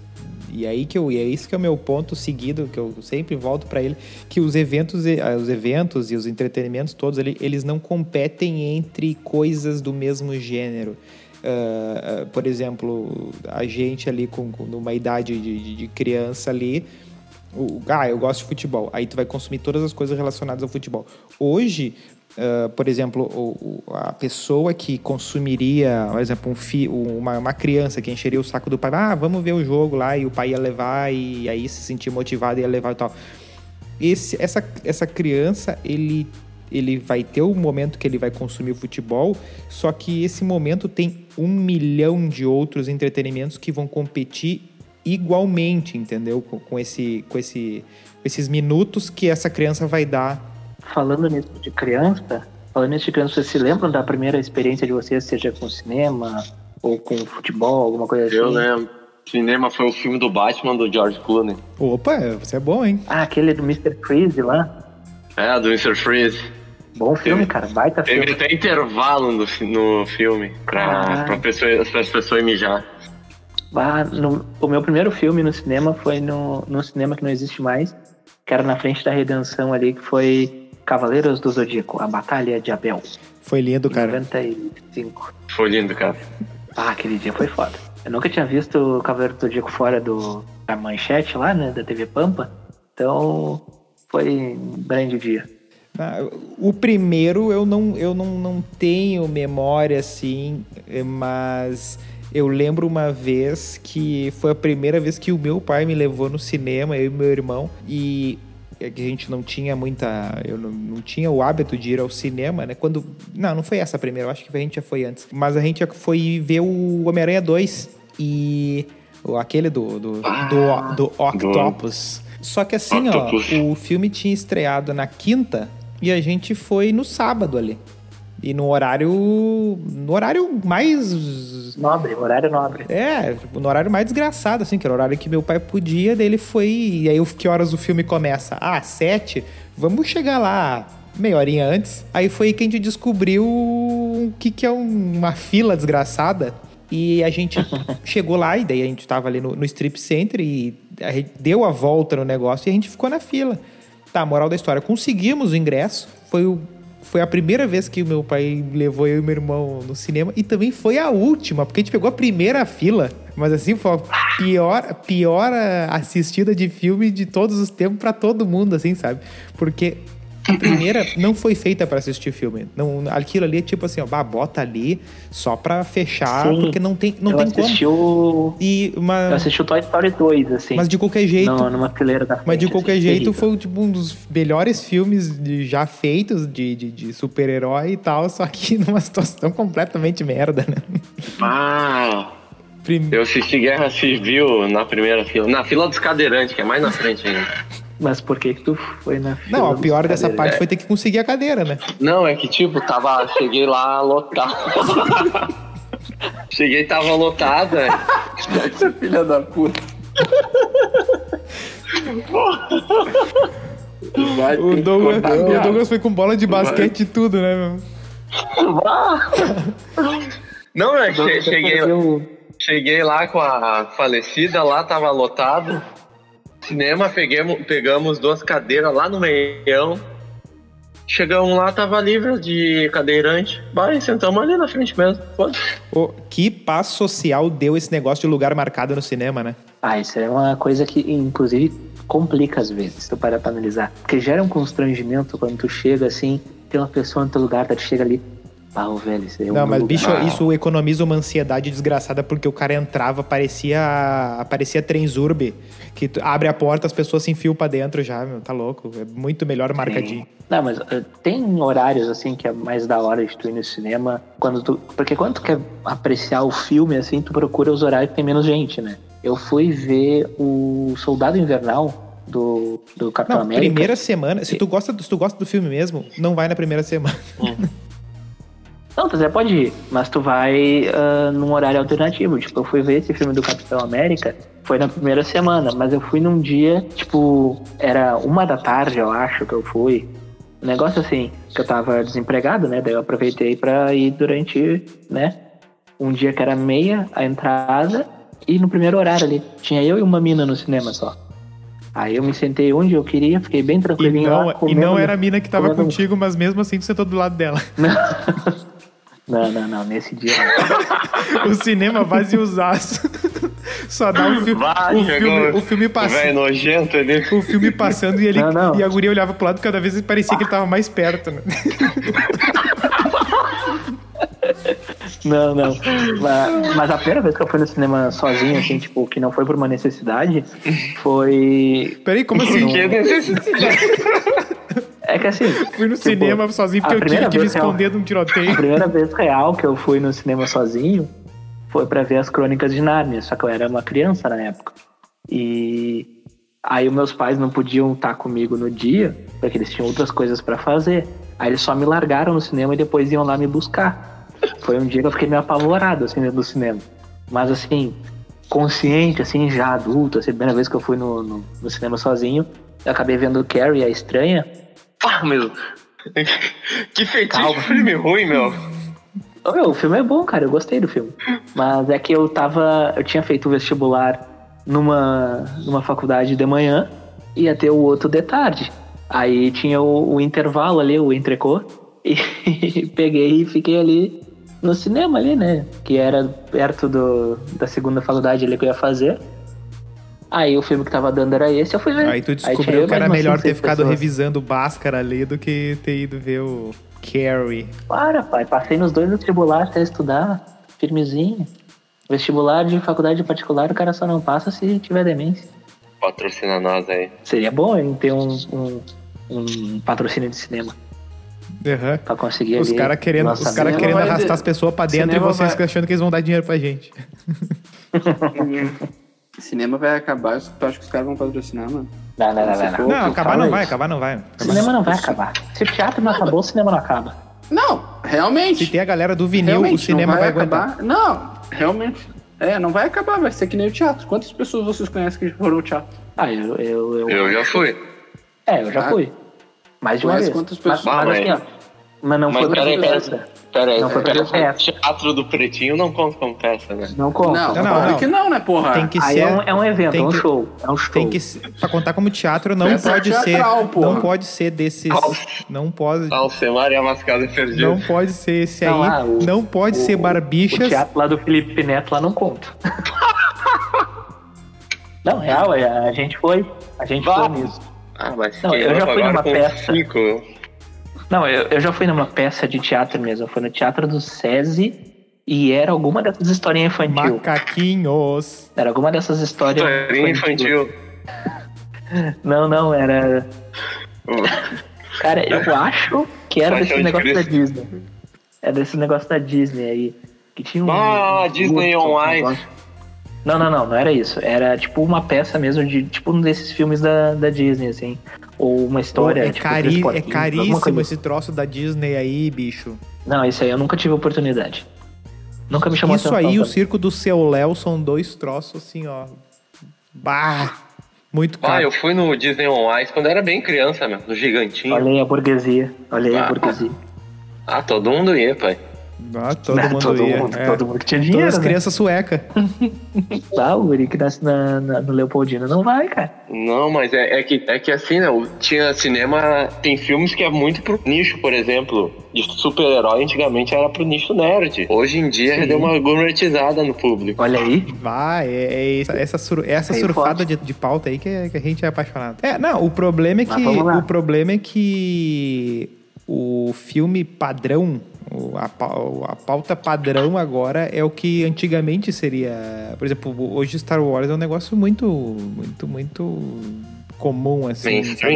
E aí que eu, e é isso que é o meu ponto seguido, que eu sempre volto para ele, que os eventos, e- ah, os eventos e os entretenimentos todos ali, eles não competem entre coisas do mesmo gênero. Ah, por exemplo, a gente ali com, com numa idade de, de- criança ali, o- ah, eu gosto de futebol. Aí tu vai consumir todas as coisas relacionadas ao futebol. Hoje, ah, por exemplo, o- o- a pessoa que consumiria, por exemplo, um fi, uma, uma criança que encheria o saco do pai, ah, vamos ver o jogo lá, e o pai ia levar, e aí se sentir motivado ia levar e tal. Esse, essa, essa criança, ele, ele vai ter o momento que ele vai consumir o futebol, só que esse momento tem um milhão de outros entretenimentos que vão competir igualmente, entendeu? Com, com esse, com esse, com esses minutos que essa criança vai dar. falando nisso de criança, falando nisso de criança, vocês se lembram da primeira experiência de vocês, seja com cinema ou com futebol, alguma coisa assim? Eu lembro. Cinema foi o filme do Batman do George Clooney. Opa, você é bom, hein? Ah, aquele do Mr. Freeze lá. É, do Mr. Freeze. Bom filme, Teve- cara. Baita Teve filme. até intervalo no, no filme pra, Ah. pra pessoa, as pessoas mijar. Ah, no- o meu primeiro filme no cinema foi no, no cinema que não existe mais, que era na frente da Redenção ali, que foi Cavaleiros do Zodíaco, A Batalha de Abel, Foi lindo, em cara. 95. Foi lindo, cara. Ah, aquele dia foi foda. Eu nunca tinha visto o Cavaleiro do Zodíaco fora do, da manchete lá, né, da TV Pampa, então foi um grande dia. Ah, O primeiro eu não, eu não, não tenho memória assim, mas eu lembro uma vez que foi a primeira vez que o meu pai me levou no cinema, eu e meu irmão, e é que a gente não tinha muita. Eu não, não tinha o hábito de ir ao cinema, né? Quando. Não, não foi essa a primeira, eu acho que a gente já foi antes. Mas a gente já foi ver o Homem-Aranha 2 e. Aquele do, do, do, do Octopus. Só que assim, Octopus. ó, o filme tinha estreado na quinta e a gente foi no sábado ali. E no horário. No horário mais. Nobre, horário nobre. É, no horário mais desgraçado, assim, que era o horário que meu pai podia, daí ele foi. E aí, que horas o filme começa? Ah, sete? Vamos chegar lá meia horinha antes. Aí foi que a gente descobriu o que, que é um- uma fila desgraçada. E a gente chegou lá, e daí a gente tava ali no, no Strip Center e a gente deu a volta no negócio e a gente ficou na fila. Tá, moral da história, conseguimos o ingresso, foi o foi a primeira vez que o meu pai levou eu e meu irmão no cinema. E também foi a última, porque a gente pegou a primeira fila, mas assim foi a pior, pior assistida de filme de todos os tempos pra todo mundo, assim, sabe? Porque a primeira não foi feita pra assistir filme. Não, aquilo ali é tipo assim, ó, bah, bota ali só pra fechar, Sim. porque não tem, não eu tem como. assisti o. E Eu uma, assisti o Toy Story 2, assim. mas de qualquer jeito, no- numa fileira da mas frente, de qualquer assim, jeito terrível. foi tipo um dos melhores filmes de- já feitos de, de, de super-herói e tal, só que numa situação completamente merda, né? Ah, Prim- eu assisti Guerra Civil na primeira fila. Na fila dos cadeirantes, que é mais na frente ainda. Mas por que que tu foi na fila Não, o dos pior dessa cadeirantes? parte foi ter que conseguir a cadeira, né? Não, é que tipo, tava. Cheguei lá lotado. cheguei tava lotada. Essa filha da puta. Vai ter O que Douglas, a o. Douglas foi com bola de basquete e tudo, né, meu? Não, é que cheguei, cheguei lá com a falecida, lá tava lotado. Cinema, pegamos, pegamos duas cadeiras lá no meião. Chegamos lá, tava livre de cadeirante. Vai, sentamos ali na frente mesmo. Foda-se. Ô, que paz social deu esse negócio de lugar marcado no cinema, né? Ah, isso é uma coisa que, inclusive, complica às vezes, se tu parar pra analisar. Porque gera um constrangimento quando tu chega assim, tem uma pessoa no teu lugar, tá, tu chega ali. Pau, velho, isso é um Não, mas lugar. bicho, isso economiza uma ansiedade desgraçada porque o cara entrava, parecia, parecia Trenzurbe, que tu abre a porta, as pessoas se enfiam pra dentro já, meu, tá louco. É muito melhor marcadinho. Não, mas eh, tem horários assim que é mais da hora de tu ir no cinema. Quando tu, porque quando tu quer apreciar o filme, assim, tu procura os horários que tem menos gente, né? Eu fui ver o Soldado Invernal do, do Capitão Não, América. primeira semana, se tu, gosta, se tu gosta do filme mesmo, não vai na primeira semana. Não, tu até pode ir, mas tu vai ah, num horário alternativo. Tipo, eu fui ver esse filme do Capitão América, foi na primeira semana, mas eu fui num dia, tipo, era uma da tarde, eu acho que eu fui. Um negócio assim, que eu tava desempregado, né? Daí eu aproveitei pra ir durante, né? Um dia que era meia a entrada e no primeiro horário ali. Tinha eu e uma mina no cinema só. Aí eu me sentei onde eu queria, fiquei bem E tranquilinho não, lá. e comendo- não era a mina que tava comendo- contigo, mas mesmo assim tu sentou do lado dela. Não, não, não, nesse dia não. O cinema vaziosaço. Só dá o, fi Vai, o, filme, o filme passando. nojento ali. O filme passando e, ele, Não, não. e a guria olhava pro lado cada vez parecia que ele tava mais perto, né? Não, não. Mas, mas a primeira vez que eu fui no cinema sozinho, assim, tipo, que não foi por uma necessidade, foi. Peraí, como assim? Que necessidade. É que assim. Fui no tipo, cinema sozinho porque a eu tive que me vez real- esconder de um A tiroteio. primeira vez real que eu fui no cinema sozinho foi pra ver as crônicas de Nárnia, só que eu era uma criança na época. E aí os meus pais não podiam estar comigo no dia, porque eles tinham outras coisas pra fazer. Aí eles só me largaram no cinema e depois iam lá me buscar. Foi um dia que eu fiquei meio apavorado assim dentro do cinema. Mas assim, consciente, assim, já adulto, assim, a primeira vez que eu fui no, no, no cinema sozinho, eu acabei vendo Carrie, a estranha, Pá, meu. Que feitiço Calma. filme ruim, meu. Ô, meu, o filme é bom, cara. Eu gostei do filme. Mas é que eu tava. Eu tinha feito o vestibular numa, numa faculdade de manhã e ia ter o outro de tarde. Aí tinha o, o intervalo ali, o entrecô. E peguei e fiquei ali no cinema ali, né? Que era perto do, da segunda faculdade ali que eu ia fazer. Aí o filme que tava dando era esse, eu fui ver. Aí tu descobriu e que era melhor ter ficado pessoas. revisando o Bhaskara ali do que ter ido ver o Carrie. Para, pai. Passei nos dois vestibulares até estudar, firmezinho. Vestibular de faculdade particular, o cara só não passa se tiver demência. Patrocina nós aí. Seria bom hein, ter um, um, um patrocínio de cinema Aham. pra conseguir Os caras querendo, os cara querendo arrastar as pessoas pra dentro e vocês vai- achando que eles vão dar dinheiro pra gente. Cinema vai acabar, tu acha que os caras vão patrocinar, mano? Não, não, não, não, não. Não, acabar não vai, acabar não vai. O Acabar cinema não vai acabar. Se o teatro não acabou, o cinema não acaba. Não, realmente. Se tem a galera do vinil, realmente, o cinema vai, vai, aguentar. acabar. Não, realmente. É, não vai acabar, vai ser que nem o teatro. Quantas pessoas vocês conhecem que foram ao teatro? Ah, eu. eu, eu, Eu já fui. É, eu já Ah. fui. Mais de uma Conhece vez. quantas Mas, pessoas? mas Ah, assim, ó. mas- Mas não mas foi pra peraí. Pera aí, Não foi aí. peça. Teatro do Pretinho não conta como peça, né? Não conta. Não, Não, não, claro não. que não, né, porra? Tem que Aí ser. é um, é um evento, é um que- show. É um show. Tem que ser, pra contar como teatro não Peça pode teatral, ser, porra. não pode ser desses, não pode, Alcemar e a Mascada Perdida. não pode ser esse Não, aí, ah, o- não pode O- ser O barbichas. teatro lá do Felipe Neto lá não conta. não, real, é, a gente foi. A gente Vá. foi nisso. Ah, mas Não, eu já fui numa peça. Cinco. Não, eu, eu já fui numa peça de teatro mesmo. Eu fui no Teatro do SESI e era alguma dessas historinhas infantil. Macaquinhos. Era alguma dessas histórias. Historinha infantil. Não, não, era. Cara, eu acho que era desse de negócio da. Disney. Era desse negócio da Disney aí. Que tinha um. Ah, Disney on um Ice. Não, não, não, não era isso. Era tipo uma peça mesmo de tipo um desses filmes da, da Disney, assim. Ou uma história. é, tipo, cari- é caríssimo coisa esse troço da Disney aí, bicho. Não, isso aí eu nunca tive oportunidade. Nunca me chamou Isso atenção. aí, o circo do seu Léo são dois troços assim, ó. Bah! Muito Ah, caro. eu fui no Disney on Ice quando era bem criança, meu, no Gigantinho. Olha aí a burguesia. Olha aí a Ah. burguesia. Ah, todo mundo ia, pai. Ah, todo Ah, mundo todo ia. mundo, é. todo mundo que tinha Todas dinheiro. as né? crianças suecas. Ah, o guri que nasce na, na- no Leopoldino não vai, cara. Não, mas é, é que, é que assim, né? Tinha cinema. Tem filmes que é muito pro nicho, por exemplo. De super-herói, antigamente era pro nicho nerd. Hoje em dia Sim. deu uma gourmetizada no público. Olha aí. Vai, é, é essa, essa, sur- essa Aí surfada de, de pauta aí que, é- que a gente é apaixonado. É, não, o problema é que o problema é que o filme padrão, a, pau- a pauta padrão agora é o que antigamente seria, por exemplo, hoje Star Wars é um negócio muito, muito, muito comum assim?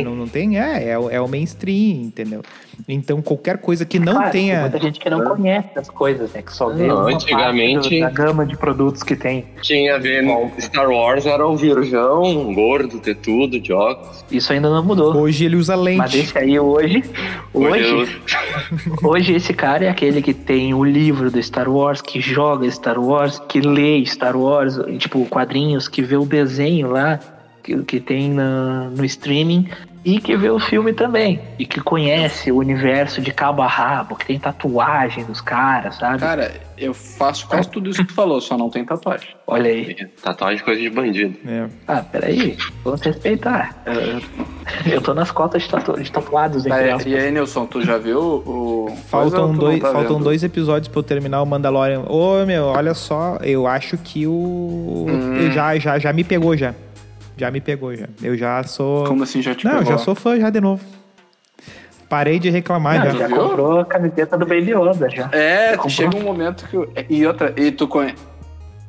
Não, não tem, é, é, é o mainstream, entendeu? Então qualquer coisa que não Claro, Tem tenha muita gente que não conhece as coisas, né? Que só vê Não, uma antigamente- da gama de produtos que tem. Tinha a ver no Star Wars, era o virgão, gordo, ter tudo, de óculos. Isso ainda não mudou. Hoje ele usa lente. Mas esse aí hoje, hoje, Hoje hoje esse cara é aquele que tem o livro do Star Wars, que joga Star Wars, que lê Star Wars, tipo quadrinhos, que vê o desenho lá que, que tem na- no streaming e que vê o filme também e que conhece o universo de cabo a rabo, que tem tatuagem dos caras, sabe? Cara, eu faço quase tudo isso que tu falou, só não tem tatuagem. Olha aí. Tatuagem é coisa de bandido. É. Ah, peraí, vamos respeitar. Eu, eu tô nas cotas de, tatu- de tatuados, Tá, e aí, Nilson, tu já viu o. Faltam, não dois, tá faltam vendo? dois episódios pra eu terminar o Mandalorian. Ô, meu, olha só, eu acho que o. Hum. eu Já, já, já me pegou já. Já me pegou já. Eu já sou. Como assim já te Não, eu pegou? já sou fã já de novo. Parei de reclamar Não, já. já viu? comprou a camiseta do Baby Yoda já. É, Comprou. chega um momento que. eu- E outra, e tu conhe...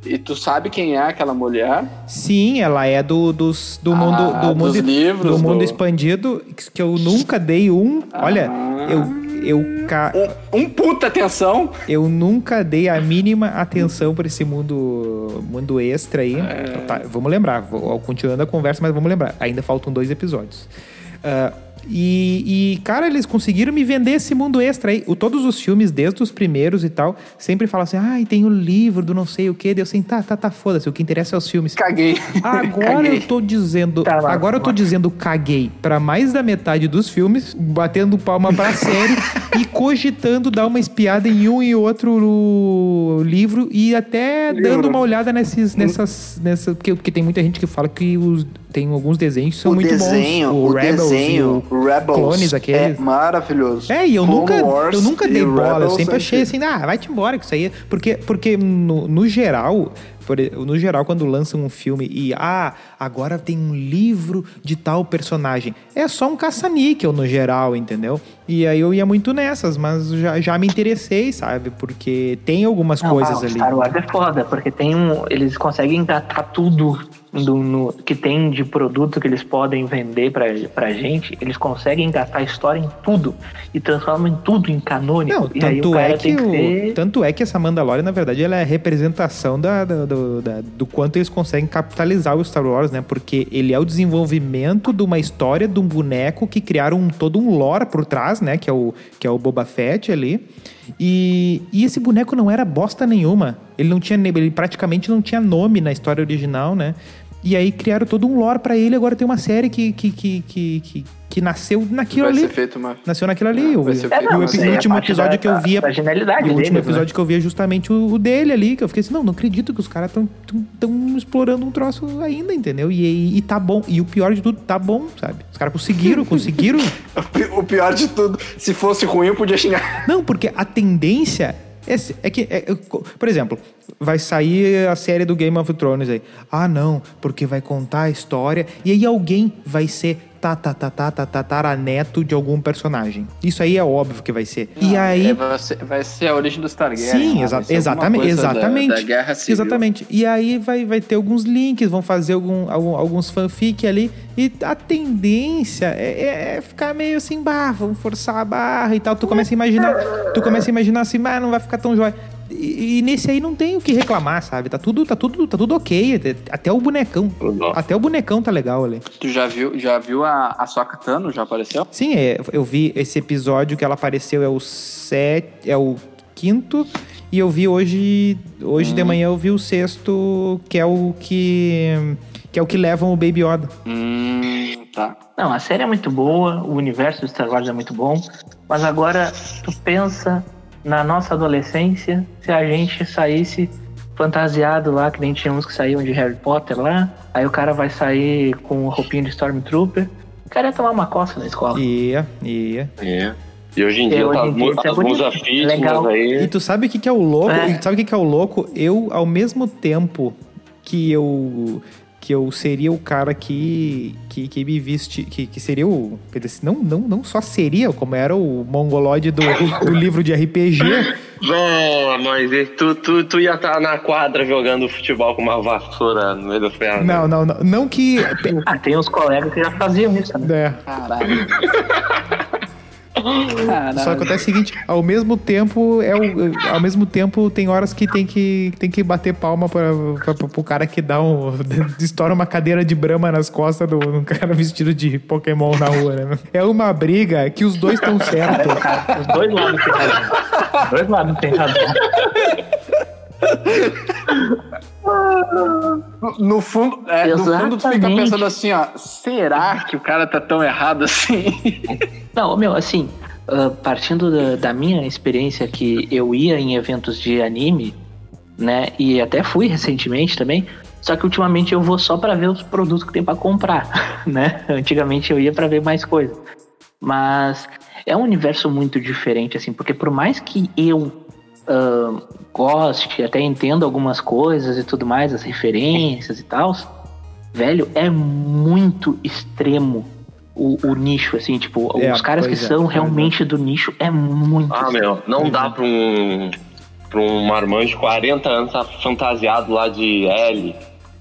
E tu sabe quem é aquela mulher? Sim, ela é do, dos, do Ah, mundo. Do dos mundo, livros, do mundo do- expandido, que eu nunca dei um. Olha, Ah. eu. Eu, ca- Um, um puta atenção! eu nunca dei a mínima atenção pra esse mundo mundo extra aí. É. Tá, vamos lembrar, vou, continuando a conversa, mas vamos lembrar. Ainda faltam dois episódios. Ah, e, e, cara, eles conseguiram me vender esse mundo extra aí. O, todos os filmes, desde os primeiros e tal, sempre falam assim: ai, tem o livro do não sei o quê. Deu assim, tá, tá, tá, foda-se. O que interessa é os filmes. Caguei. Agora Caguei. eu tô dizendo, Tá, vai, agora eu tô dizendo caguei pra mais da metade dos filmes, batendo palma pra série e cogitando dar uma espiada em um e outro livro e até dando uma olhada nesses nessas nessa porque, porque tem muita gente que fala que os tem alguns desenhos que são o muito desenho, bons, o, Rebels e desenho, o- o Rebels Clones, é aqueles. maravilhoso. é, e eu Clone nunca, Wars eu nunca dei bola, eu Rebels sempre são achei assim, ah, vai-te embora que isso aí. Porque, porque no, no geral, por no geral, quando lançam um filme e, ah, agora tem um livro de tal personagem, é só um caça-níquel no geral, entendeu? E aí eu ia muito nessas, mas já, já me interessei, sabe? Porque tem algumas Não, coisas ah, o ali. Star Wars é foda, porque tem um. Eles conseguem engatar tudo do- no- que tem de produto que eles podem vender pra, pra gente. Eles conseguem engatar a história em tudo e transformam em tudo em canônico. Não, tanto é, que que o, ser- tanto é que essa Mandalorian, na verdade, ela é a representação da, da- do, da- do quanto eles conseguem capitalizar o Star Wars, né? Porque ele é o desenvolvimento de uma história de um boneco que criaram um- todo um lore por trás, né? Que é o, que é o Boba Fett ali. E, e esse boneco não era bosta nenhuma. Ele não tinha, ele praticamente não tinha nome na história original, né? E aí criaram todo um lore pra ele, agora tem uma série que, que, que, que, que, que nasceu naquilo Vai ali. ser feito uma. Nasceu naquilo ali. ser o feito epi- uma o último É episódio da- que eu vi. da genialidade O último deles, né? episódio que eu vi é justamente o, o dele ali, que eu fiquei assim, não, não acredito que os caras estão tão explorando um troço ainda, entendeu? E, e, e tá bom. E o pior de tudo, tá bom, sabe? Os caras conseguiram, conseguiram. O pior de tudo, se fosse ruim, eu podia xingar. Não, porque a tendência é, é que, é- é- por exemplo, vai sair a série do Game of Thrones aí. Ah, não, porque vai contar a história e aí alguém vai ser tataraneto de algum personagem. Isso aí é óbvio que vai ser. e aí. É, vai, ser, vai ser a origem dos Targaryen. Sim, lá, exa- exatamente, coisa da- exatamente. Da, guerra civil. Exatamente. E aí vai, vai ter alguns links, vão fazer algum, algum- alguns fanfic ali. E a tendência é, é- é ficar meio assim, bah, vamos forçar a barra e tal. Tu começa a imaginar, tu começa a imaginar assim, mas não vai ficar tão jóia. E, e nesse aí não tem o que reclamar, sabe? Tá tudo, tá tudo, tá tudo ok. Até- o bonecão. Tudo. Até o bonecão tá legal ali. Tu já viu, já viu a, a Sokka Tano? Já apareceu? Sim, é, eu vi esse episódio que ela apareceu, é o set, é o quinto. E eu vi hoje, hoje de manhã eu vi o sexto, que é o que que é o que levam o Baby Yoda. Hum, tá. Não, a série é muito boa, o universo do Star Wars é muito bom, mas agora tu pensa na nossa adolescência, se a gente saísse fantasiado lá, que nem tinha uns que saíam de Harry Potter lá, aí o cara vai sair com roupinha de Stormtrooper, o cara ia tomar uma coça na escola. Ia, ia. É. E hoje em É, dia hoje tá em dia é bonito, musas fitness legal. E aí. tu sabe o que, que é o louco? É. E tu sabe o que, que é o louco? Eu, ao mesmo tempo que eu que eu seria o cara que que, que me viste que, que seria o quer dizer, não, não não só seria como era o mongolode do, do livro de RPG Não, mas tu, tu, tu ia estar na quadra jogando futebol com uma vassoura no meio da perna. não não não não que Ah, tem uns colegas que já faziam isso, né? é, Caralho. Caralho. Só acontece o seguinte, ao mesmo tempo, é o, ao mesmo tempo tem horas que tem que, tem que bater palma pra, pra, pro cara que dá um. estoura uma cadeira de brama nas costas do, um cara vestido de Pokémon na rua, né? É uma briga que os dois estão certos. Os dois lados tem razão. Os dois lados tem razão. No fundo, é, no fundo tu fica pensando assim, ó, será que o cara tá tão errado assim? Não, meu, assim, ah, partindo da, da minha experiência que eu ia em eventos de anime, né, e até fui recentemente também, só que ultimamente eu vou só pra ver os produtos que tem pra comprar, né? Antigamente eu ia pra ver mais coisas. Mas é um universo muito diferente, assim, porque por mais que eu ah, goste, até entenda algumas coisas e tudo mais, as referências e tal, velho, é muito extremo o, o nicho, assim, tipo, É, os caras que é, são é. realmente do nicho é muito. Ah, meu, não dá pra um. pra um marmanjo de 40 anos tá fantasiado lá de L,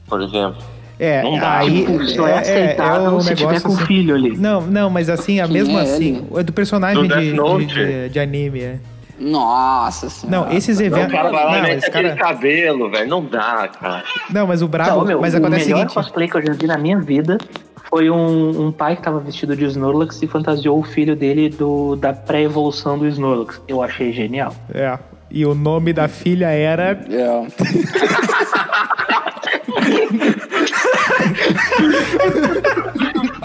por exemplo. É, Não dá. aí. Tipo, só é, aceitável um se tiver com assim- filho ali. Não, não, mas assim, a mesmo é assim, é do personagem de, de, de- de anime, é. Nossa senhora. Não, esses Não, eventos. cara vai lá Não, esse cara- cabelo, velho. Não dá, cara. não, mas o brabo. Não, meu, mas acontece o melhor seguinte. cosplay que eu já vi na minha vida foi um, um pai que tava vestido de Snorlax e fantasiou o filho dele do, da pré-evolução do Snorlax. Eu achei genial. É. E o nome da filha era. É.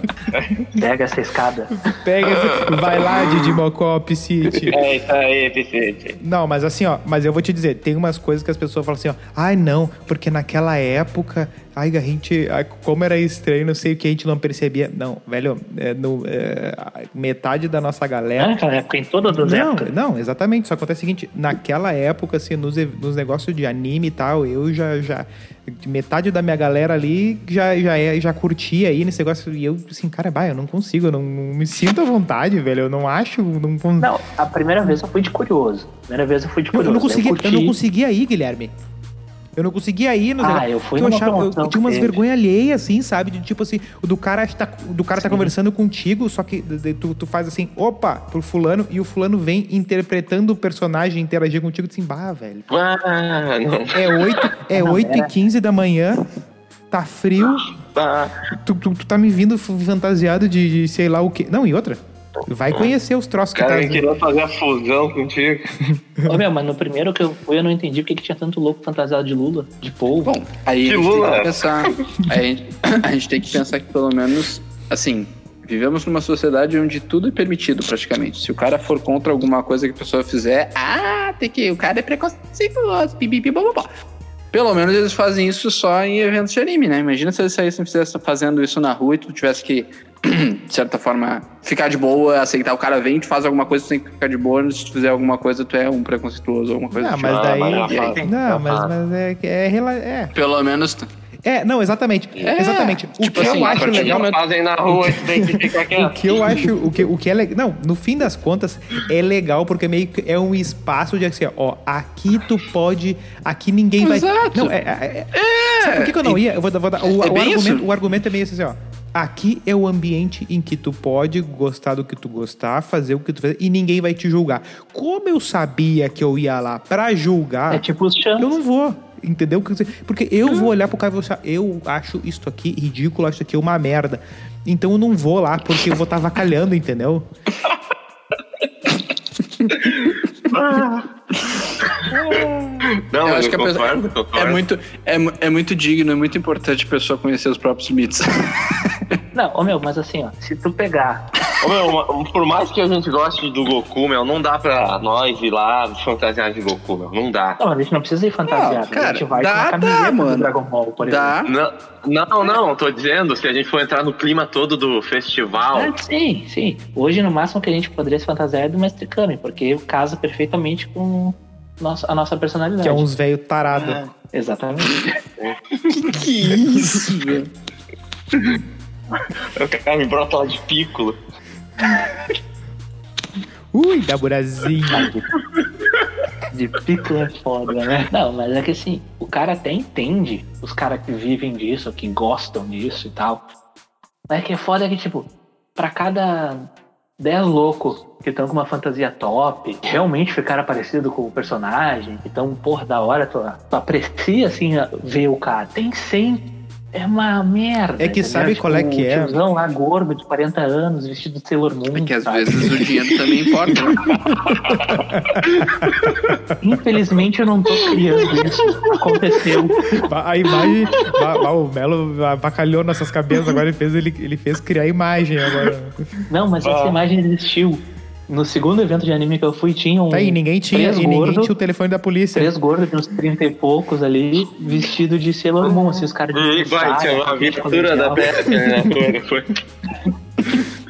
Pega essa escada. Pega, esse- vai lá, Didi Mocop City. É isso aí, Vicente. Não, mas assim, ó, mas eu vou te dizer, tem umas coisas que as pessoas falam assim, ó, ai não, porque naquela época, ai, a gente, como era estranho, não sei o que a gente não percebia. Não, velho, é, no, é, metade da nossa galera. Naquela época, em todas as Não, épocas. não, exatamente. Só acontece o seguinte, naquela época, assim, nos, nos negócios de anime e tal, eu já, já metade da minha galera ali já, já, é, já curtia aí nesse negócio. E eu, assim, cara, bah, eu não consigo, eu não, não me sinto à vontade, velho. Eu não acho. Não, Não, a primeira vez eu fui de curioso. A primeira vez eu fui de eu, curioso. eu não consegui, eu, curti. não conseguia ir, Guilherme. Eu não conseguia ir nos Ah, eu fui numa achava, eu, eu tinha umas vergonha alheia, assim, sabe? De tipo assim, o do cara tá, do cara tá conversando contigo, só que tu, tu faz assim, opa, pro fulano, e o fulano vem interpretando o personagem, interagir contigo, assim, bah, velho. Ah, não. É 8, é Não, 8 e era- 15 da manhã, tá frio, Tá. tu, tu, tu tá me vindo fantasiado de, de sei lá o quê. Não, e outra. Vai conhecer os troços que cara tá. vem querer fazer a fusão contigo. Ô, meu, mas no primeiro que eu fui, eu não entendi porque que tinha tanto louco fantasiado de Lula, de polvo. Bom, aí Que a gente Lula? tem que pensar. aí a gente, a gente tem que pensar que pelo menos, assim, vivemos numa sociedade onde tudo é permitido praticamente. Se o cara for contra alguma coisa que a pessoa fizer, ah, tem que. O cara é preconceituoso, pipipi, bababá. Pelo menos eles fazem isso só em eventos de anime, né? Imagina se eles saíssem fizessem fazendo isso na rua e tu tivesse que, de certa forma, ficar de boa, aceitar. O cara vem, te faz alguma coisa, tu tem que ficar de boa. Se tu fizer alguma coisa, tu é um preconceituoso, alguma coisa Ah, mas tipo. daí. mas faz, não, mas, mas é, é, é. Pelo menos. É, não, exatamente. É, exatamente. O tipo que assim, eu acho legal. Fazem na rua, tu tem que ficar O que eu acho, o que, o que é legal. Não, no fim das contas, é legal porque meio que é um espaço de assim, ó, aqui tu pode. Aqui ninguém vai. Exato. Não, é. é, é- Sabe por que, que eu não ia? Eu vou, vou dar. O, É o argumento, o argumento é meio assim, ó. Aqui é o ambiente em que tu pode gostar do que tu gostar, fazer o que tu fazer, e ninguém vai te julgar. Como eu sabia que eu ia lá pra julgar, É tipo os eu não vou. Entendeu? Porque eu vou olhar pro cara e vou achar, eu acho isso aqui ridículo, acho isso aqui uma merda. Então eu não vou lá porque eu vou estar tá vacalhando, entendeu? Não, Eu acho que a pessoa- concordo. É muito, é, é muito digno, é muito importante a pessoa conhecer os próprios limites. Não, ô meu, mas assim, ó, se tu pegar. Ô, meu, por mais que a gente goste do Goku, meu, não dá pra nós ir lá fantasiar de Goku, meu. Não dá. Não, a gente não precisa ir fantasiado. Não, a cara, gente vai dá, com a camiseta dá, do mano. Dragon Ball, por exemplo. Dá. Não, não, não, tô dizendo, se a gente for entrar no clima todo do festival. Ah, sim, sim. Hoje, no máximo que a gente poderia se fantasiar é do Mestre Kami, porque casa perfeitamente com nossa- a nossa personalidade. Que é uns velho tarado. Ah. Exatamente. que isso, velho? O cara me brota lá de piccolo. Ui, da burazinha. De pico é foda, né? Não, mas é que assim, o cara até entende os caras que vivem disso, que gostam disso e tal. Mas é que é foda que, tipo, pra cada 10 loucos que estão com uma fantasia top, que realmente ficaram parecido com o personagem, que estão, porra, da hora, tu, aprecia, assim, ver o cara. Tem 100 é uma merda. É que entendeu? sabe qual é Tipo, que é? O tiozão lá gordo de 40 anos, vestido de Sailor Moon. É que às sabe? vezes o dinheiro também importa. né? Infelizmente eu não tô criando isso. Aconteceu. A imagem. a- a- o Melo avacalhou nossas cabeças, agora ele fez, ele, ele fez criar imagem agora. Não, mas essa Ah. imagem existiu. No segundo evento de anime que eu fui, tinha um. Tá aí, ninguém tinha, três e ninguém gordo, tinha o telefone da polícia. Três gordos de uns 30 e poucos ali, vestido de Sailor Moon, assim, os caras de Ih, vai, tinha uma cabelo aventura da peça, né? Foi.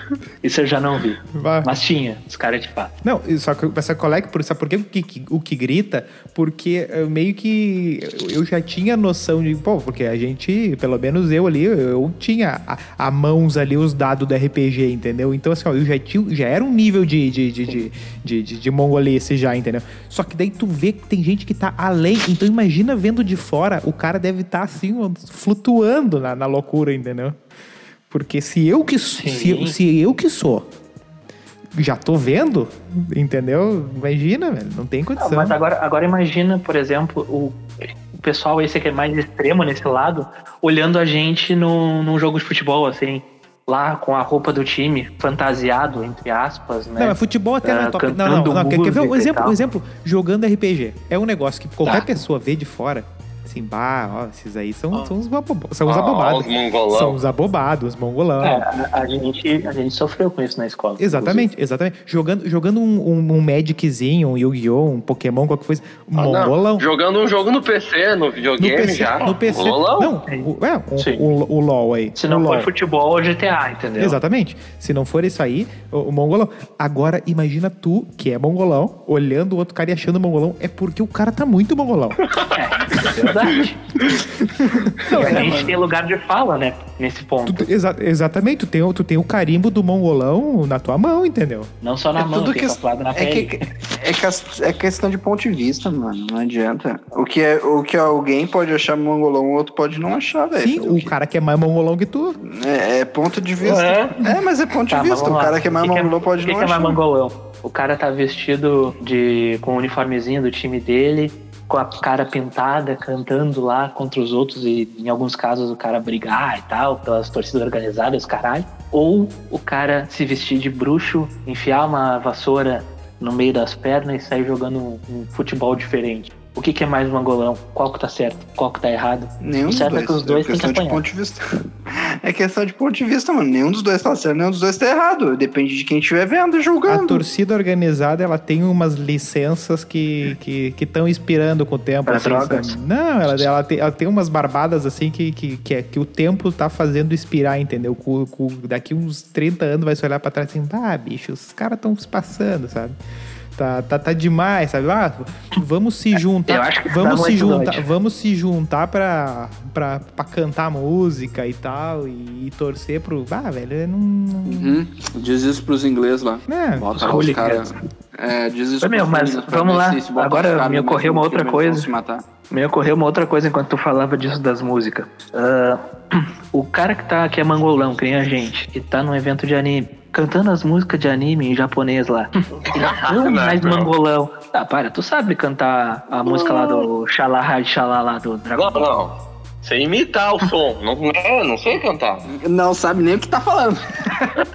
Isso eu já não vi. Vá. Mas tinha, os caras de fato. Não, só que essa colega, por, sabe por que o que, o que grita? Porque eh, meio que eu- já tinha noção de, pô, porque a gente, pelo menos eu ali, eu, tinha a, a mãos ali os dados do RPG, entendeu? Então, assim, ó, eu já, tinha, já era um nível de, de, de, de, de, de, de mongolice já, entendeu? Só que daí tu vê que tem gente que tá além, então imagina vendo de fora, o cara deve estar assim, ó, flutuando na, na loucura, entendeu? Porque se eu que, se, se eu que sou já tô vendo, entendeu? Imagina, velho, não tem Não, condição. mas agora, agora imagina, por exemplo, o, o pessoal esse que é mais extremo nesse lado, olhando a gente no, num jogo de futebol, assim, lá com a roupa do time, fantasiado, entre aspas, né? Não, mas futebol até não é Ah, top. Não, não, não. Quer, quer ver um exemplo, um exemplo? Jogando RPG. É um negócio que qualquer Tá. pessoa vê de fora. Assim, bah, ó, esses aí são, são os, abobo- são os Ó, abobados. os mongolão. São os abobados, os mongolão. É, a, a gente, a gente sofreu com isso na escola. Exatamente, exatamente. Jogando, jogando um, um, um Magiczinho, um Yu-Gi-Oh!, um Pokémon, qualquer coisa. Um Ah, não. mongolão. Jogando um jogo no PC, no No videogame PC, já. no PC. Mongolão? Não, o, é, o, o, o LoL aí. Se o não LoL. for futebol, é GTA, entendeu? Exatamente. Se não for isso aí, o, o mongolão. Agora, imagina tu, que é mongolão, olhando o outro cara e achando mongolão. É porque o cara tá muito mongolão. É, é verdade. e a gente tem lugar de fala, né? Nesse ponto. Tu- exa- exatamente. Tu tem, o- tu tem o carimbo do mongolão na tua mão, entendeu? Não só na É mão, tudo que- tatuado na É, pele. que, é, que- é questão de ponto de vista, mano. Não adianta. O que, é, o que alguém pode achar mongolão, o outro pode não achar, velho. Sim, o cara que é mais mongolão que tu. É, é ponto de vista. É, mas é ponto Tá, de vista. O cara que é mais O que mongolão pode o que não que é mais achar. mongolão? O cara tá vestido de com o uniformezinho do time dele, com a cara pintada, cantando lá contra os outros e em alguns casos o cara brigar e tal, pelas torcidas organizadas, caralho. ou o cara se vestir de bruxo, enfiar uma vassoura no meio das pernas e sair jogando um, um futebol diferente. O que, que é mais mangolão? Qual que tá certo? Qual que tá errado? Nenhum O dos certo dois. é que os dois é têm que questão de ponto de vista. É questão de ponto de vista, mano. Nenhum dos dois tá certo, nenhum dos dois tá errado. Depende de quem estiver vendo e A julgando. torcida organizada, ela tem umas licenças que estão que, que inspirando com o tempo. Pra assim, drogas? sabe? Não, ela, ela, tem, ela tem umas barbadas assim que, que, que, é- que o tempo tá fazendo inspirar, entendeu? Com, com- daqui uns 30 anos vai se olhar pra trás assim, ah, bicho, os caras estão se passando, sabe? Tá, tá, tá demais, sabe? Ah, vamos se juntar. Eu acho que vamos dá se juntar, vamos se juntar pra, pra, pra cantar música e tal e, e torcer pro. Ah, velho, eu não. Uhum. Diz isso pros ingleses lá. É, Bota os lá os hooligans. caras. É, diz isso meu, mas vamos lá. Agora me ocorreu uma outra coisa. se matar. Me ocorreu uma outra coisa enquanto tu falava disso das músicas. Ah, o cara que tá que é mangolão, que nem a gente, e tá num evento de anime, cantando as músicas de anime em japonês lá. Não, mais não. mangolão. Ah, para, tu sabe cantar a música lá do Xalá Xalá lá do Dragon Não, Ball? não. Sem imitar o som. Não, não, não sei cantar. Não sabe nem o que tá falando.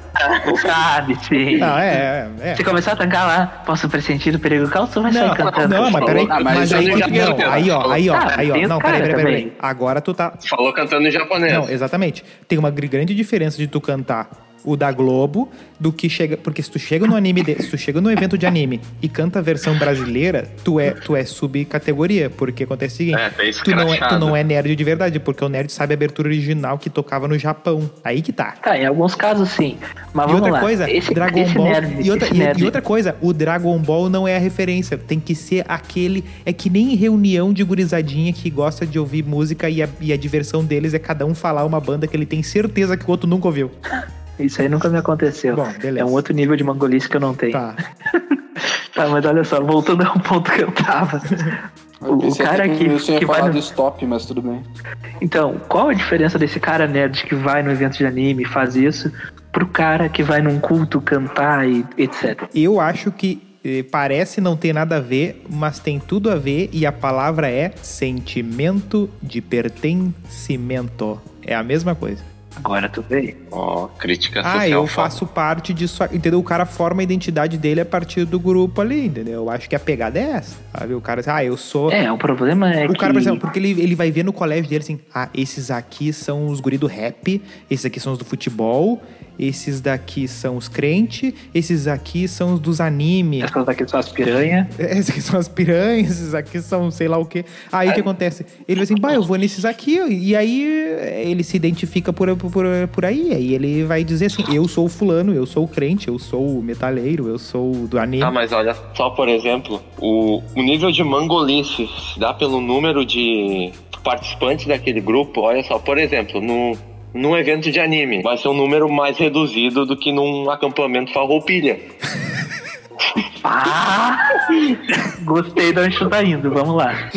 Sabe, sim. Não, é, é. é. Se começar a tancar lá, posso pressentir o perigo calço, vai sair Não, cantando. não, mas peraí, Ah, mas mas aí, não, quero, aí, ó, aí, ó, Ah, aí, ó, não, peraí, peraí, peraí, agora tu tá, Falou cantando em japonês. não, exatamente, tem uma gr- grande diferença de tu cantar o da Globo do que chega, porque se tu chega no anime, de, se tu chega no evento de anime e canta a versão brasileira, tu é, tu é subcategoria, porque acontece o seguinte, É, tu não é, tu não é nerd de verdade, porque o nerd sabe a abertura original que tocava no Japão, aí que tá. Tá, em alguns casos sim. Mas E vamos outra lá. coisa, esse, Dragon esse Ball. nerd, e, outra, esse e- nerd- e outra coisa, o Dragon Ball não é a referência. Tem que ser aquele. É que nem reunião de gurizadinha que gosta de ouvir música e a, e a diversão deles é cada um falar uma banda que ele tem certeza que o outro nunca ouviu. Isso aí nunca me aconteceu. Bom, beleza. É um outro nível de mangolice que eu não tenho. Tá. Tá, mas olha só, voltando ao ponto que eu tava. Eu O, cara que, o Wilson ia que vai falar no... do stop, mas tudo bem. Então, qual a diferença desse cara nerd que vai no evento de anime e faz isso pro cara que vai num culto cantar e etc? Eu acho que eh, parece não ter nada a ver, mas tem tudo a ver e a palavra é sentimento de pertencimento. É a mesma coisa. Agora tu veio. Ó, crítica social. Ah, eu foda. faço parte disso, entendeu? O cara forma a identidade dele a partir do grupo ali, entendeu? Eu acho que a pegada é essa, sabe? O cara, ah, eu sou... É, o problema é o que... cara, por exemplo, porque ele, ele vai ver no colégio dele assim, ah, esses aqui são os guri do rap, esses aqui são os do futebol, esses daqui são os crentes, esses aqui são os dos anime, Essas daqui são as piranha. esses aqui são as piranhas, esses aqui são sei lá o quê. Aí o que acontece? Ele vai assim, bah, eu vou nesses aqui, e aí ele se identifica por, por, por aí, aí ele vai dizer assim, eu sou o fulano, eu sou o crente, eu sou o metalheiro, eu sou o do anime. Tá, mas olha só, por exemplo, o, o nível de mangolice se dá pelo número de participantes daquele grupo. Olha só, por exemplo, no, num evento de anime, vai ser um número mais reduzido do que num acampamento farroupilha. Ah! Gostei de onde tu tá indo, vamos lá.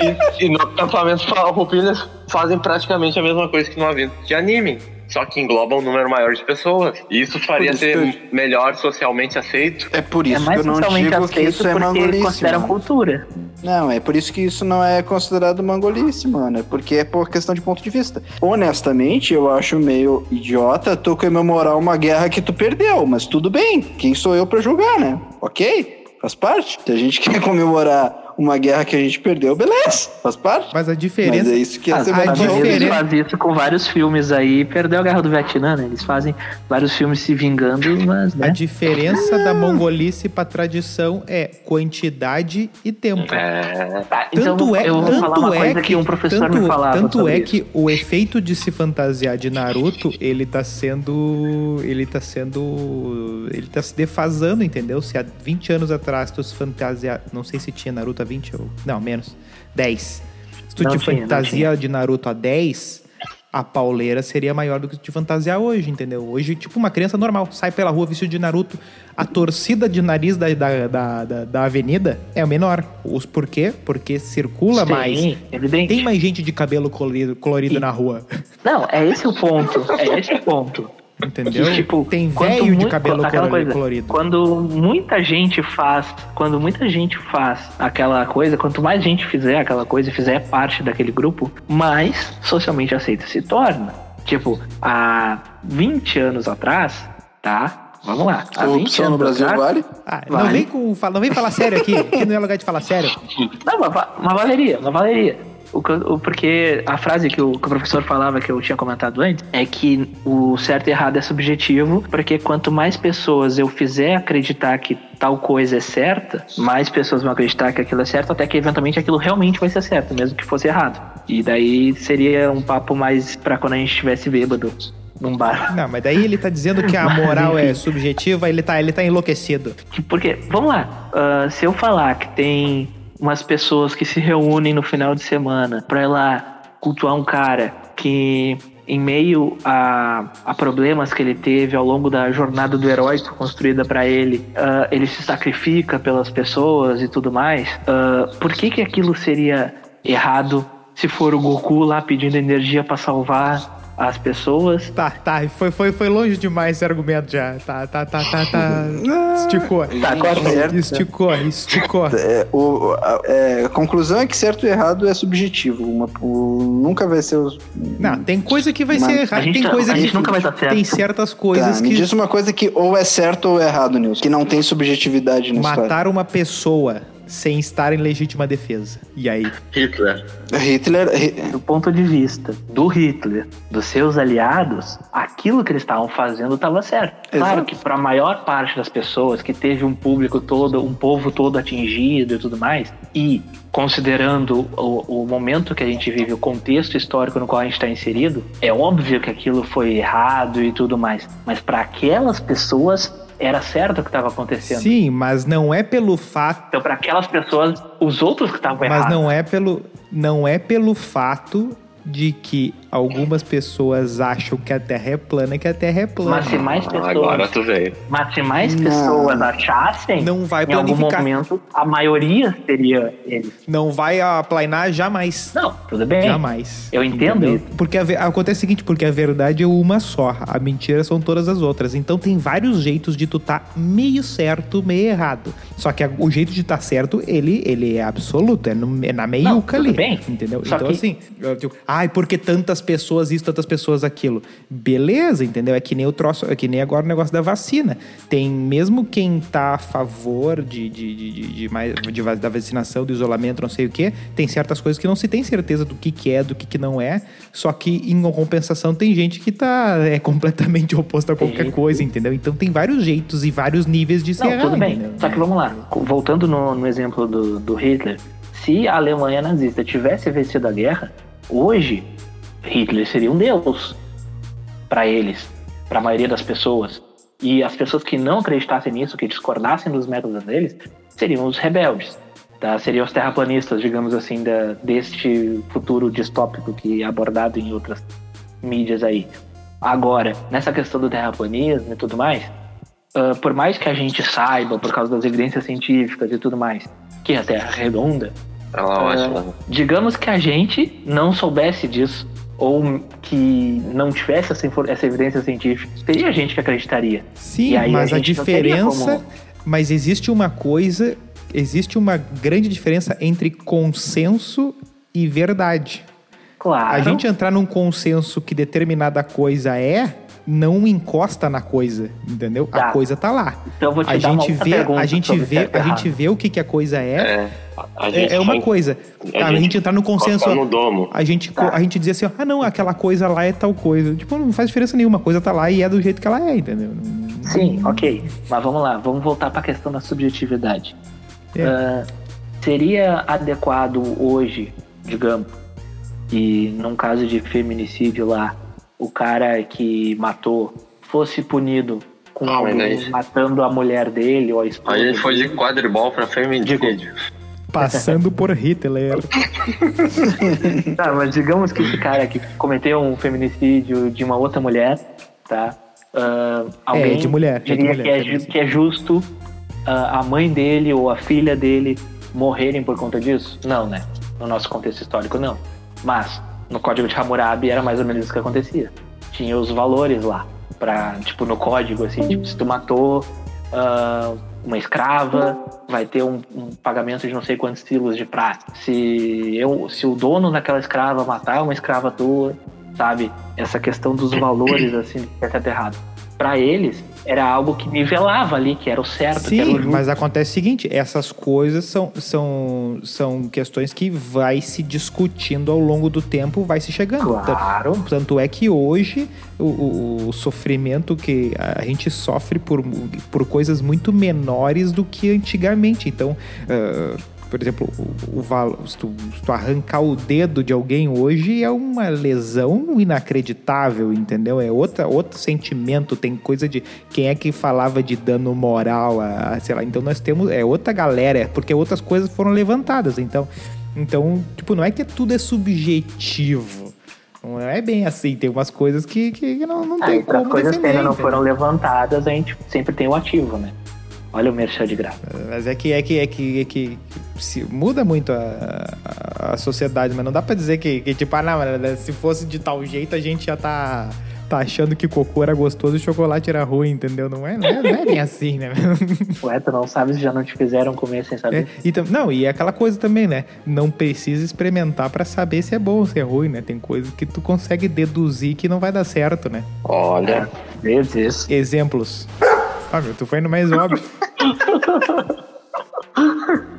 E, e no acampamento farroupilha fazem praticamente a mesma coisa que no evento de anime. Só que engloba um número maior de pessoas. E isso faria ser que melhor socialmente aceito. É por é isso que mais eu não socialmente digo que isso é mangolice. consideram mano. cultura. Não, é por isso que isso não é considerado mangolice, mano. É porque é por questão de ponto de vista. Honestamente, eu acho meio idiota tu comemorar uma guerra que tu perdeu, mas tudo bem. Quem sou eu pra julgar, né? Ok? Faz parte. Se a gente quer comemorar uma guerra que a gente perdeu, beleza. Faz parte. Mas a Mas diferença... é isso que é Ah, a. Unidos diferença- faz isso com vários filmes aí. Perdeu a Guerra do Vietnã, né? Eles fazem vários filmes se vingando, mas, A né? diferença da mongolice pra tradição é quantidade e tempo. É. Tá, então Tanto é, eu vou tanto falar uma é coisa que, que um professor tanto, me falava tanto sobre é isso. que o efeito de se fantasiar de Naruto, ele tá sendo ele tá sendo ele tá se defasando, entendeu? Se há 20 anos atrás tu se fantasia, não sei se tinha Naruto há 20 ou não, menos, 10. Se tu Não te tinha, fantasia de Naruto há 10, a pauleira seria maior do que te fantasiar hoje, entendeu? Hoje, tipo, uma criança normal sai pela rua vestido de Naruto, a torcida de nariz da, da, da, da, da avenida é menor. Os por quê? Porque circula Sim, mais. evidente. Tem mais gente de cabelo colorido, colorido E- na rua, Não, é esse o ponto. É esse o ponto. Entendeu? Que, tipo, Tem velho de cabelo coisa, colorido. Quando muita gente faz, quando muita gente faz aquela coisa, quanto mais gente fizer aquela coisa e fizer parte daquele grupo, mais socialmente aceita se torna. Tipo, há 20 anos atrás, tá? Vamos lá. 20 Corrupção no anos Brasil atrás, vale? Ah, não, Vale. vem com, não vem falar sério aqui, aqui não é lugar de falar sério. Não, mas, mas valeria, mas valeria. O, o- porque a frase que o, que o professor falava, que eu tinha comentado antes, é que o certo e errado é subjetivo, porque quanto mais pessoas eu fizer acreditar que tal coisa é certa, mais pessoas vão acreditar que aquilo é certo, até que eventualmente aquilo realmente vai ser certo, mesmo que fosse errado. E daí seria um papo mais pra quando a gente estivesse bêbado num bar. Não, mas daí ele tá dizendo que a moral é subjetiva, ele tá, ele tá enlouquecido. Porque, vamos lá, ah, se eu falar que tem umas pessoas que se reúnem no final de semana pra ir lá cultuar um cara que, em meio a, a problemas que ele teve ao longo da jornada do herói construída pra ele, ah, ele se sacrifica pelas pessoas e tudo mais, ah, por que que aquilo seria errado se for o Goku lá pedindo energia pra salvar as pessoas? Tá, tá, foi, foi, foi longe demais esse argumento já. Tá, tá, tá, tá, tá. Esticou. Tá, aí. Certo. Esticou, esticou. É, o, a, é, a conclusão é que certo e errado é subjetivo. Uma, o- nunca vai ser os. Não, tem coisa que vai Mas ser errada. Tem tá- coisa a gente que. nunca vai estar certo. Tem certas Tá, coisas me que. diz uma coisa que ou é certo ou é errado, Nilson. Que não tem subjetividade na história. Matar uma pessoa sem estar em legítima defesa. E aí? Hitler. Hitler. Hi- do ponto de vista do Hitler, dos seus aliados, aquilo que eles estavam fazendo estava certo. Claro Exato. que para a maior parte das pessoas que teve um público todo, um povo todo atingido e tudo mais, e considerando o, o momento que a gente vive, o contexto histórico no qual a gente está inserido, é óbvio que aquilo foi errado e tudo mais. Mas para aquelas pessoas era certo o que estava acontecendo. Sim, mas não é pelo fato. Então, para aquelas pessoas, os outros que estavam errados. Mas não é pelo. Não é pelo fato de que algumas pessoas acham que a Terra é plana que a Terra é plana. Mas se mais pessoas Agora tu veio. Mas se mais Não. pessoas achassem, Não vai em algum momento, a maioria seria eles. Não vai aplanar jamais. Não, tudo bem. Jamais. Eu entendo isso. Porque a acontece o seguinte, porque a verdade é uma só, a mentira são todas as outras. Então tem vários jeitos de tu tá meio certo, meio errado. Só que a- o jeito de tá certo, ele, ele é absoluto, é, no- é na meiuca tudo ali. bem. Entendeu? Só então que- assim, eu digo, ai, porque tantas pessoas isso, tantas pessoas aquilo. Beleza, entendeu? É que nem o troço, é que nem agora o negócio da vacina. Tem mesmo quem tá a favor de, de, de, de, mais, de da vacinação, do isolamento, não sei o quê, tem certas coisas que não se tem certeza do que, que é, do que, que não é. Só que em compensação tem gente que tá é completamente oposto a qualquer coisa, entendeu? Então tem vários jeitos e vários níveis de ser Não, errado, tudo bem. entendeu? Só que vamos lá. Voltando no, no exemplo do, do Hitler. Se a Alemanha nazista tivesse vencido a guerra, hoje Hitler seria um deus para eles, para a maioria das pessoas. E as pessoas que não acreditassem nisso, que discordassem dos métodos deles, seriam os rebeldes. Tá? Seriam os terraplanistas, digamos assim, da, deste futuro distópico que é abordado em outras mídias aí. Agora, nessa questão do terraplanismo e tudo mais, ah, por mais que a gente saiba, por causa das evidências científicas e tudo mais, que a Terra é redonda, Ela é Ah, ótima. digamos que a gente não soubesse disso, ou que não tivesse essa, essa evidência científica, teria gente que acreditaria. Sim, aí a mas a, teria diferença. como- Mas existe uma coisa. Existe uma grande diferença entre consenso e verdade. Claro. A gente entrar num consenso que determinada coisa é, não encosta na coisa, entendeu? A Tá. coisa tá lá. Então eu vou te A dar uma gente outra vê, pergunta a gente sobre vê, a gente vê o que, que a coisa é. É, a É, gente é uma vai coisa. a A, gente gente entrar no consenso. no domo. A gente, Tá. a gente dizer assim, ah não, aquela coisa lá é tal coisa. Tipo, não faz diferença nenhuma, a coisa tá lá e é do jeito que ela é, entendeu? Sim, ok. Mas vamos lá, vamos voltar para a questão da subjetividade. É. Ah, seria adequado hoje, digamos, que num caso de feminicídio lá, o cara que matou fosse punido com Ah, matando a mulher dele ou a esposa. A gente foi de quadribol pra feminicídio. Passando por Hitler. Tá, mas digamos que esse cara que cometeu um feminicídio de uma outra mulher, tá? Ah, alguém de mulher, é de diria mulher, que, é, que é justo ah, a mãe dele ou a filha dele morrerem por conta disso? Não, né? No nosso contexto histórico, não. Mas no Código de Hammurabi era mais ou menos isso que acontecia. Tinha os valores lá, pra, tipo, no código, assim, tipo, se tu matou ah, uma escrava, vai ter um, um pagamento de não sei quantos quilos de prata. Se, eu, se o dono daquela escrava matar uma escrava tua, sabe? Essa questão dos valores, assim, é e errado. Pra eles, era algo que nivelava ali, que era o certo, o Sim, justo. mas acontece o seguinte, essas coisas são, são, são questões que vai se discutindo ao longo do tempo, vai se chegando. Claro. Tanto é que hoje o, o- o sofrimento que a gente sofre por, por coisas muito menores do que antigamente. Então, ah, por exemplo, o, o se, tu, se tu arrancar o dedo de alguém hoje é uma lesão inacreditável, entendeu? É outra, outro sentimento. Tem coisa de quem é que falava de dano moral, a, a- sei lá. Então nós temos é outra galera, porque outras coisas foram levantadas. Então, então tipo, não é que tudo é subjetivo. Não é bem assim, tem umas coisas que, que que não, não Ah, tem como coisas que defender, ainda não foram levantadas, a gente sempre tem o ativo, né? Olha o merchan de graça. Mas é que é que é que, é que se muda muito a, a, a sociedade, mas não dá pra dizer que, que tipo, ah, não, se fosse de tal jeito a gente já tá, tá achando que cocô era gostoso e chocolate era ruim, entendeu? Não é, não é, não é bem assim, né? Ué, tu não sabe se já não te fizeram comer sem É, saber. e tam- não, e é aquela coisa também, né? Não precisa experimentar pra saber se é bom ou se é ruim, né? Tem coisas que tu consegue deduzir que não vai dar certo, né? Olha, Vezes. Exemplos. Ah, meu, tu foi no mais óbvio.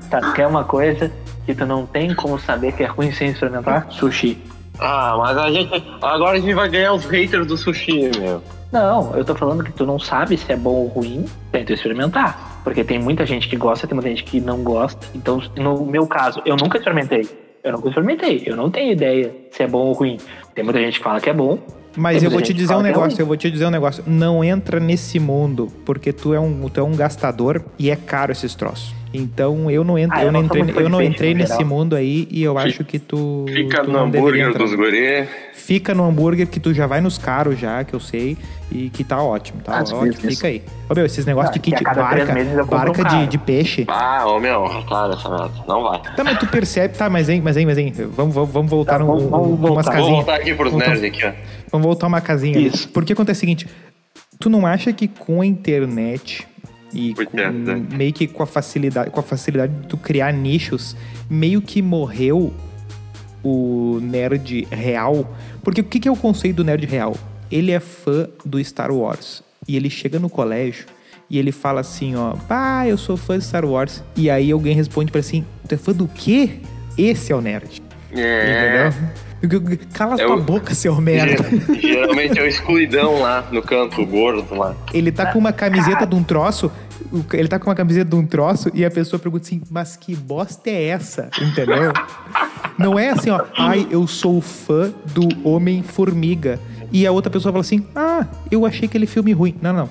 Tá, quer uma coisa que tu não tem como saber que é ruim sem experimentar? Sushi. ah, mas a gente. Agora a gente vai ganhar os haters do sushi, meu. Não, eu tô falando que tu não sabe se é bom ou ruim sem tu experimentar. Porque tem muita gente que gosta, tem muita gente que não gosta. Então, no meu caso, eu nunca experimentei. Eu nunca experimentei. Eu não tenho ideia se é bom ou ruim. Tem muita gente que fala que é bom. Mas eu vou te dizer um é negócio, ruim. eu vou te dizer um negócio. Não entra nesse mundo, porque tu é um, tu é um gastador e é caro esses troços. Então eu não entro, Ah, eu, eu não entrei, eu não entrei nesse geral. mundo aí e eu Fica- acho que tu Fica tu no hambúrguer dos guri. Fica no hambúrguer que tu já vai nos caros já, que eu sei, e que tá ótimo, tá Às ótimo, fica aí. Ô meu, esses negócios Ah, de kit barca, meses eu compro um barca de, de peixe. Ah, ô meu, claro, essa merda. Não vai. Tá, mas tu percebe, tá, mas hein, mas hein, mas hein, vamos, vamos, vamos voltar Tá, num, vamos- vamos um- umas voltar. Vou casinhas. voltar aqui pros Voltar- nerds aqui, ó. Vamos voltar uma casinha ali. Isso. Porque acontece o seguinte: tu não acha que com a internet e Pois com, é, né? meio que com a facilidade, com a facilidade de tu criar nichos, meio que morreu o nerd real? Porque o que que é o conceito do nerd real? Ele é fã do Star Wars e ele chega no colégio e ele fala assim, ó, pá, eu sou fã de Star Wars. E aí alguém responde pra ele assim, tu é fã do quê? Esse é o nerd. É. Entendeu? Cala É tua o- boca, seu merda. Ger- Geralmente é o excluidão lá no canto gordo lá. Ele tá com uma camiseta de um troço. o- Ele tá com uma camiseta de um troço e a pessoa pergunta assim, mas que bosta é essa? Entendeu? Não é assim, ó, ai, eu sou fã do Homem-Formiga. E a outra pessoa fala assim, ah, eu achei aquele filme ruim. Não, não.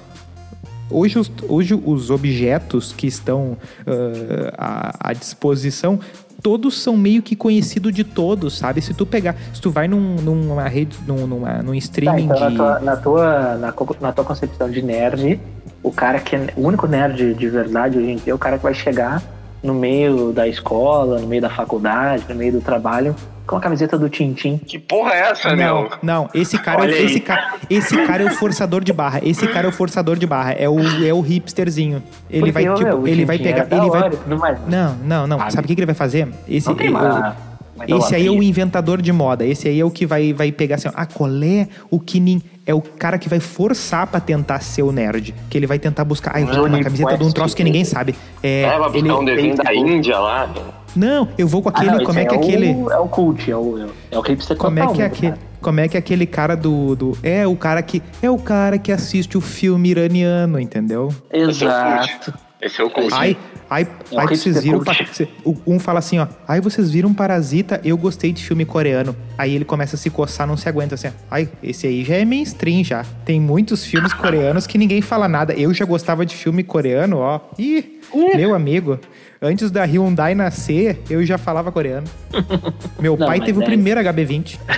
Hoje os, hoje os objetos que estão ah, à, à disposição, todos são meio que conhecidos de todos, sabe? Se tu pegar, se tu vai num, numa rede, num, numa, num Tá, streaming então na de... tua, na, tua, na, co- na tua concepção de nerd, o cara que é o único nerd de verdade hoje em dia é o cara que vai chegar no meio da escola, no meio da faculdade, no meio do trabalho, com a camiseta do Tintim. Que porra é essa, Não, meu? não, esse cara, é, Olha esse, cara, esse cara é o forçador de barra. Esse cara é o forçador de barra. É o, é o hipsterzinho. Ele Porque, vai, tipo, meu, ele vai pegar. é Ele vai. hora mais. Não, não, não. Sabe? Sabe o que, que ele vai fazer? Esse, Não tem uma esse aí é o inventador de moda. Esse aí é o que vai, vai pegar assim, ah, qual é o que nin- É o cara que vai forçar pra tentar ser o nerd. Que ele vai tentar buscar. Ah, eu vou uma camiseta de um troço que ninguém sabe. É, É, vai buscar ele, um desenho da. Índia lá. Não, eu vou com Ah, aquele. não, como é esse que é aquele. O, é o cult, é o, é o hipster Como é que é aquele, cara. como é que é aquele cara do, do é o cara que é o cara que assiste o filme iraniano, entendeu? É Exato. Esse é o cult. Ai, ai, É ai vocês viram, um fala assim, ó, ai vocês viram Parasita, eu gostei de filme coreano. Aí ele começa a se coçar, não se aguenta assim, ai, esse aí já é mainstream já. Tem muitos filmes coreanos que ninguém fala nada. Eu já gostava de filme coreano, ó. Ih, meu amigo, antes da Hyundai nascer, eu já falava coreano. Meu Não, pai teve o é- primeiro HB20.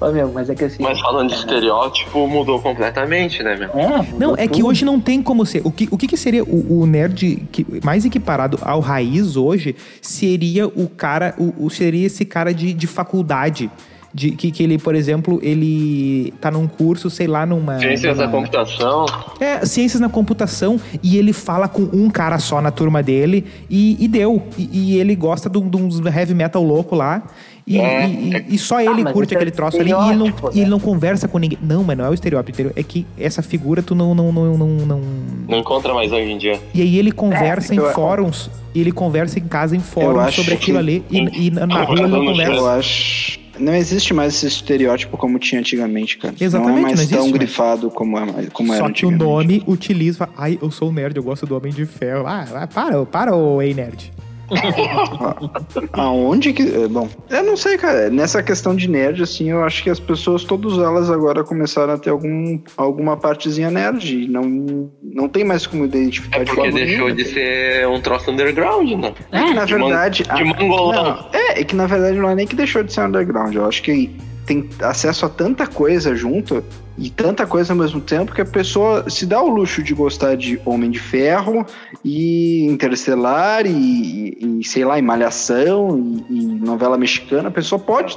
Ô, meu, mas é que assim. Mas falando de estereótipo, mudou completamente, né, meu? É, Não, é que tudo. hoje não tem como ser. O que, o que, que seria o, o nerd que, mais equiparado ao raiz hoje seria o cara, o, o- seria esse cara de, de faculdade. De que, que ele, por exemplo, ele tá num curso, sei lá, numa. Ciências da numa- computação. É, ciências na computação, e ele fala com um cara só na turma dele, e, e deu. E, e ele gosta de, de uns heavy metal louco lá. E, É. e- e- e só ele mas curte é aquele troço ali e ele, não, e ele né? não conversa com ninguém. Não, mas não é o estereótipo? É que essa figura tu não. não, não, não, não- Não encontra mais hoje em dia. E aí ele conversa em eu- fóruns, e ele conversa em casa em fóruns sobre aquilo que- ali, e, e na na rua ele não conversa. Eu acho. Não existe mais esse estereótipo como tinha antigamente, cara. Exatamente, não é não mais existe tão mais. grifado como, é, como era Só que o nome utiliza. Ai, eu sou um nerd, eu gosto do Homem de Ferro. Ah, ah, para, para, ô ei nerd. Aonde que. é, Bom, eu não sei, cara. Nessa questão de nerd, assim, eu acho que as pessoas, todas elas agora começaram a ter algum, alguma partezinha nerd. E não, não tem mais como identificar É de porque deixou de ser um troço underground, né? É que, na de man- verdade. de a- mangolão. Não, é, é que na verdade não é nem que deixou de ser underground. Eu acho que tem acesso a tanta coisa junto e tanta coisa ao mesmo tempo que a pessoa se dá o luxo de gostar de Homem de Ferro e Interestelar e, e, sei lá, e Malhação e, e novela mexicana. A pessoa pode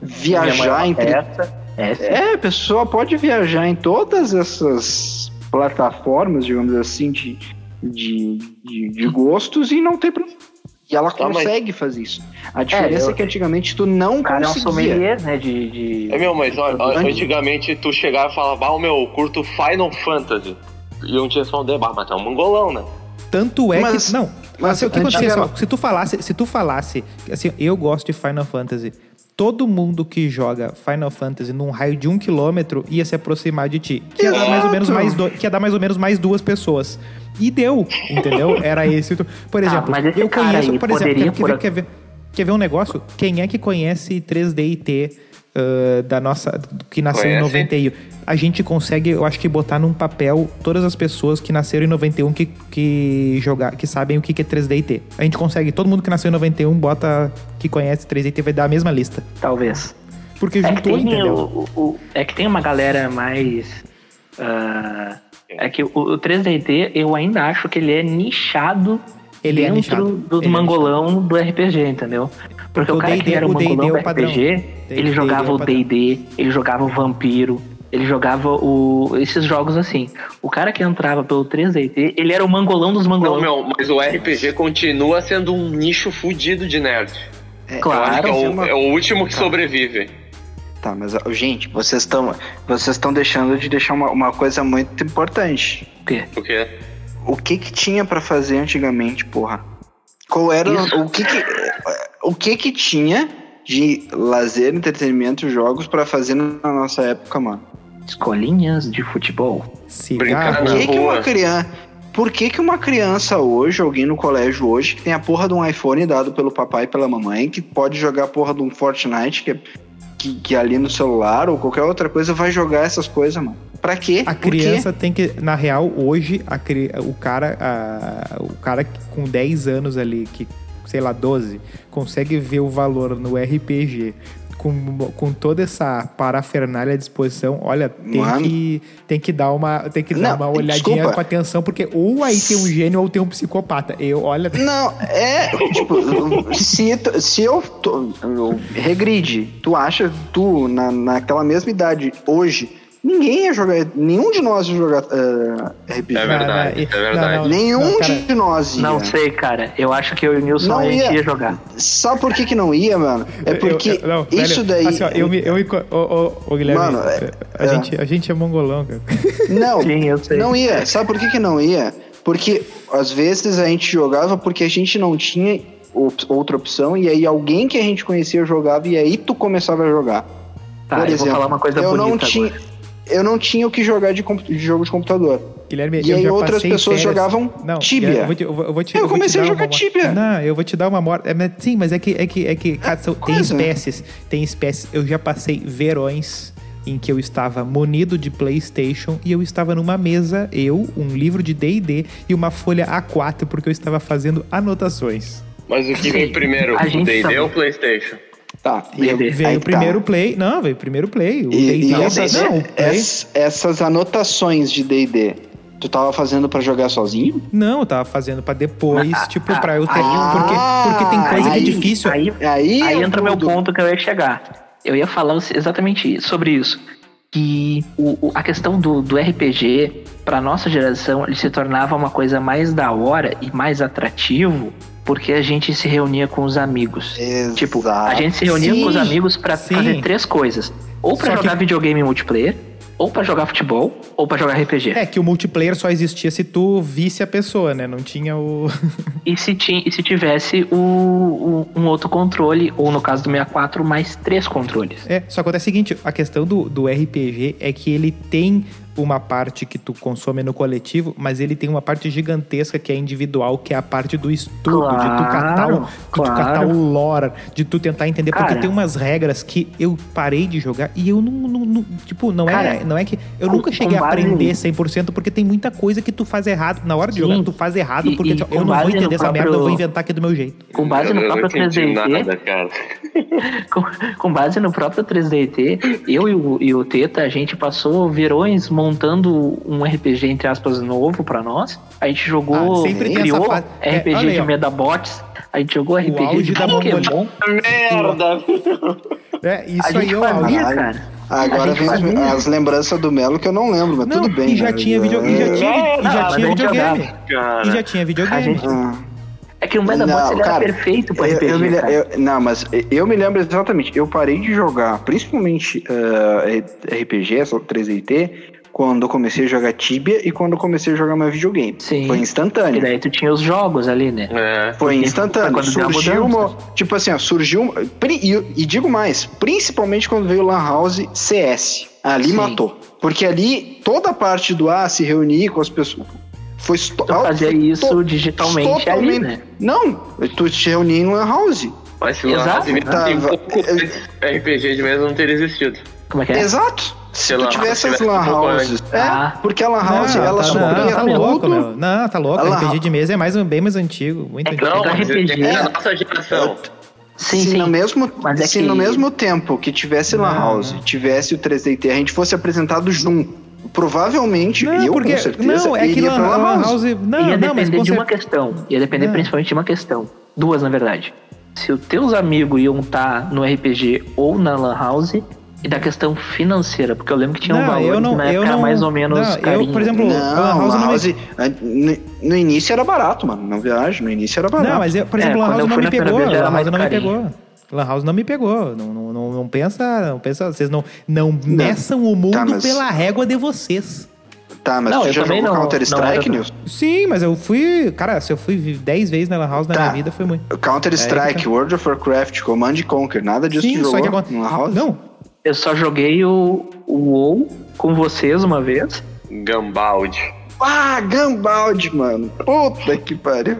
viajar entre Essa, essa. é, a pessoa pode viajar em todas essas plataformas, digamos assim, de, de, de, de gostos e não tem problema. E ela Tá, mas- consegue fazer isso. A diferença é, eu- que antigamente tu não cara é um conseguia. sommelier, né? De, de... É meu, mas olha, antigamente tu chegava e falava, ah, meu, eu curto Final Fantasy. E eu tinha responder, bah, mas é um mongolão, né? Tanto é Mas- que. Não, mas mas o que acontecia? assim, se tu falasse, se tu falasse, assim, eu gosto de Final Fantasy. Todo mundo que joga Final Fantasy num raio de um quilômetro ia se aproximar de ti. Que ia, dar mais ou menos mais do- que ia dar mais ou menos mais duas pessoas. E deu, entendeu? Era esse. Por Ah, exemplo, mas esse eu conheço, por exemplo, quer, quer ver, por- quer, ver, quer ver um negócio? Quem é que conhece 3D e T ah, da nossa. que nasceu em Conhece? 91? A gente consegue, eu acho que, botar num papel todas as pessoas que nasceram em 91 que, que, jogar, que sabem o que que é 3D e T. A gente consegue, todo mundo que nasceu em 91 bota que conhece 3D e T vai dar a mesma lista. Talvez. Porque É que, juntou, tem entendeu? o, o- é que tem uma galera mais. ah, é que o, o 3DT eu ainda acho que ele é nichado Ele é dentro nichado. dos Ele é mangolão do RPG, entendeu? Porque O o cara D&D que era o o mangolão é do o. RPG, ele é jogava o o. D&D, ele jogava o Vampiro, ele jogava o, esses jogos assim. O cara que entrava pelo 3DT, ele era o mangolão dos Não, mangolão. meu, mas o RPG continua sendo um nicho fudido de nerd. É, Eu acho Claro. que é é o, uma- é o último que sobrevive. Tá, mas gente, vocês estão vocês estão deixando de deixar uma, uma coisa muito importante. O quê? Porque O que que tinha pra fazer antigamente, porra? Qual era Isso. o que que o que que tinha de lazer, entretenimento, jogos pra fazer na nossa época, mano? Escolinhas de futebol. Cigarro. Por Na que, que rua. uma criança. Por que, que uma criança hoje, alguém no colégio hoje, que tem a porra de um iPhone dado pelo papai e pela mamãe, que pode jogar a porra de um Fortnite, que, é- que, que é ali no celular ou qualquer outra coisa, vai jogar essas coisas, mano? Pra quê? A Por quê? criança tem que, na real, hoje, a o cara, a- o cara com 10 anos ali, que, sei lá, 12, consegue ver o valor no RPG com, com toda essa parafernália à disposição, olha, tem, Mano. que, tem que dar uma, tem que dar Não, uma olhadinha desculpa. com atenção, porque ou aí tem um gênio ou tem um psicopata. Eu, olha, Não, é, tipo, se, se eu, eu regride, tu acha, tu, na, naquela mesma idade, hoje, ninguém ia jogar, nenhum de nós ia jogar eh, RPG. É verdade, é verdade. Nenhum não, cara, de nós ia. Não sei, cara. Eu acho que eu e o Nilson Não ia. ia jogar. Sabe por que que não ia, mano? É Eu- porque eu- não, velho, isso daí... Assim, ó, eu me. Eu, ô, ô, ô, Guilherme, Mano, é- a, é. Gente, a gente é mongolão, cara. Não, Sim, eu sei. não ia. Sabe por que que não ia? Porque às vezes a gente jogava porque a gente não tinha op- outra opção e aí alguém que a gente conhecia jogava e aí tu começava a jogar. Tá, Por eu exemplo, vou falar uma coisa eu não bonita tinha, agora. Eu não tinha o que jogar de, de jogo de computador. Guilherme, E eu aí já outras pessoas férias- jogavam não, Tibia. Eu vou te, eu vou- eu vou te, Eu vou te comecei a jogar uma Tibia. Não, eu vou te dar uma morte. É, sim, mas é que, é que, é que cara, são- tem espécies. Tem espécies. Eu já passei verões em que eu estava munido de PlayStation e eu estava numa mesa, eu, um livro de D&D e uma folha A4 porque eu estava fazendo anotações. Mas o que vem primeiro, o D&D ou o Playstation? Tá. Aí Veio o que primeiro tá. play. Não, veio o primeiro play. O E, D&D. e é- essas, não, o play- ess- essas anotações de D&D, tu tava fazendo pra jogar sozinho? Não, eu tava fazendo pra depois, Ah, tipo, ah, pra eu ter. ah, porque, porque tem coisa que é aí- difícil. Aí, Aí, aí entra meu tudo. ponto que eu ia chegar. eu ia falar exatamente sobre isso. Que o, o- a questão do, do RPG, pra nossa geração, ele se tornava uma coisa mais da hora e mais atrativo porque a gente se reunia com os amigos. Exato. Tipo, a gente se reunia Sim, com os amigos pra sim. fazer três coisas: ou pra Só jogar que- videogame multiplayer, ou pra jogar futebol, ou pra jogar RPG. É que o multiplayer só existia se tu visse a pessoa, né? Não tinha o. E se, ti- e se tivesse o, o- um outro controle, ou no caso do 64, mais três controles. É, só acontece o seguinte, a questão do, do RPG é que ele tem uma parte que tu consome no coletivo, mas ele tem uma parte gigantesca que é individual, que é a parte do estudo, de tu catar o, Claro, de tu catar claro. o lore, de tu tentar entender, porque Cara. tem umas regras que eu parei de jogar e eu não, não- não- tipo, não é, Cara, não é que eu com- nunca cheguei a aprender nisso. 100% porque tem muita coisa que tu faz errado. Na hora de Sim. jogar, tu faz errado porque e eu não vou entender essa merda, eu vou próprio- inventar aqui do meu jeito. Com base eu, no eu próprio não entendi 3DT, nada, cara. com, com base no próprio 3DT, eu e o, e o Teta, a gente passou verões montando um RPG, entre aspas, novo pra nós. A gente jogou, Ah, sempre criou. É, RPG olha aí, de. Medabots, a gente jogou RPG auge de da Pokémon. Merda! É, A isso aí gente é o auge. fazia, cara. Agora A vem as, fazia. as lembranças do Melo que eu não lembro, mas Não, tudo bem. e já né? tinha, video, e já tinha, e já a videogame. Cara. E já tinha videogame. É que o Medabots era perfeito Eu- RPG, eu me le- cara. eu- não, mas eu me lembro exatamente. Eu parei de jogar, principalmente ah, RPG, essa 3DT, quando eu comecei a jogar Tibia e quando eu comecei a jogar meu videogame. Sim. Foi E instantâneo. daí tu tinha os jogos ali, né? É. Foi instantâneo. quando Surgiu uma. Tipo assim, ó, surgiu. uma- E, e digo mais, principalmente quando veio o Lan House CS. Ali Sim. matou. Porque ali, toda a parte do A se reunir com as pessoas. Foi Tu fazia isso digitalmente ali, né? Não, tu te reunia em Lan House. Mas se. Lan House Tá, pouco RPG de mesa não teria existido. Como é que é? Exato. Se Se tu tivesse House as Lan um Houses. É, Ah. porque a Lan House, ela tá, supria não, tá louco, tudo. meu. Não, tá louco. Lá. RPG de mesa é mais, bem mais antigo. Muito É antigo. Não, do mas RPG. é da nossa geração. Sim, se sim. no mesmo, Mas é se que- no mesmo tempo que tivesse Lan Não, House, não. tivesse o 3DT, a gente fosse apresentado junto, provavelmente, Não, eu porque, com certeza, não, é que iria Lan, pra Lan House... Não, ia não, mas depender com de uma cer- questão. Ia depender Não. principalmente de uma questão. Duas, na verdade. Se os teus amigos iam estar no RPG ou na Lan House, e da questão financeira, porque eu lembro que tinha um Não, valor eu não, que na eu época era não, mais ou menos não, eu, carinho. por exemplo, a Lan Não, House Lan não House, me... a- no, início era barato, mano, não viagem, no início era barato. Não, mas eu, por É, exemplo, Lan quando House eu não me pegou. Lan House não me pegou. Lan House não me pegou. Não, não, não, não pensa, não pensa, vocês não, não, meçam o mundo Tá, mas- pela régua de vocês. Tá, mas Não, tu eu já também jogou não- Counter-Strike, não Nilson? Sim, mas eu fui, cara, se eu fui 10 vezes na Lan House na Tá. minha vida, foi muito. Counter-Strike, É, tá. World of Warcraft, Command and Conquer, nada disso Sim, tu só jogou que agora... no Lan House? Não, Eu só joguei o, o WoW com vocês uma vez. Gambaldi. Ah, Gambald, mano. Puta que pariu.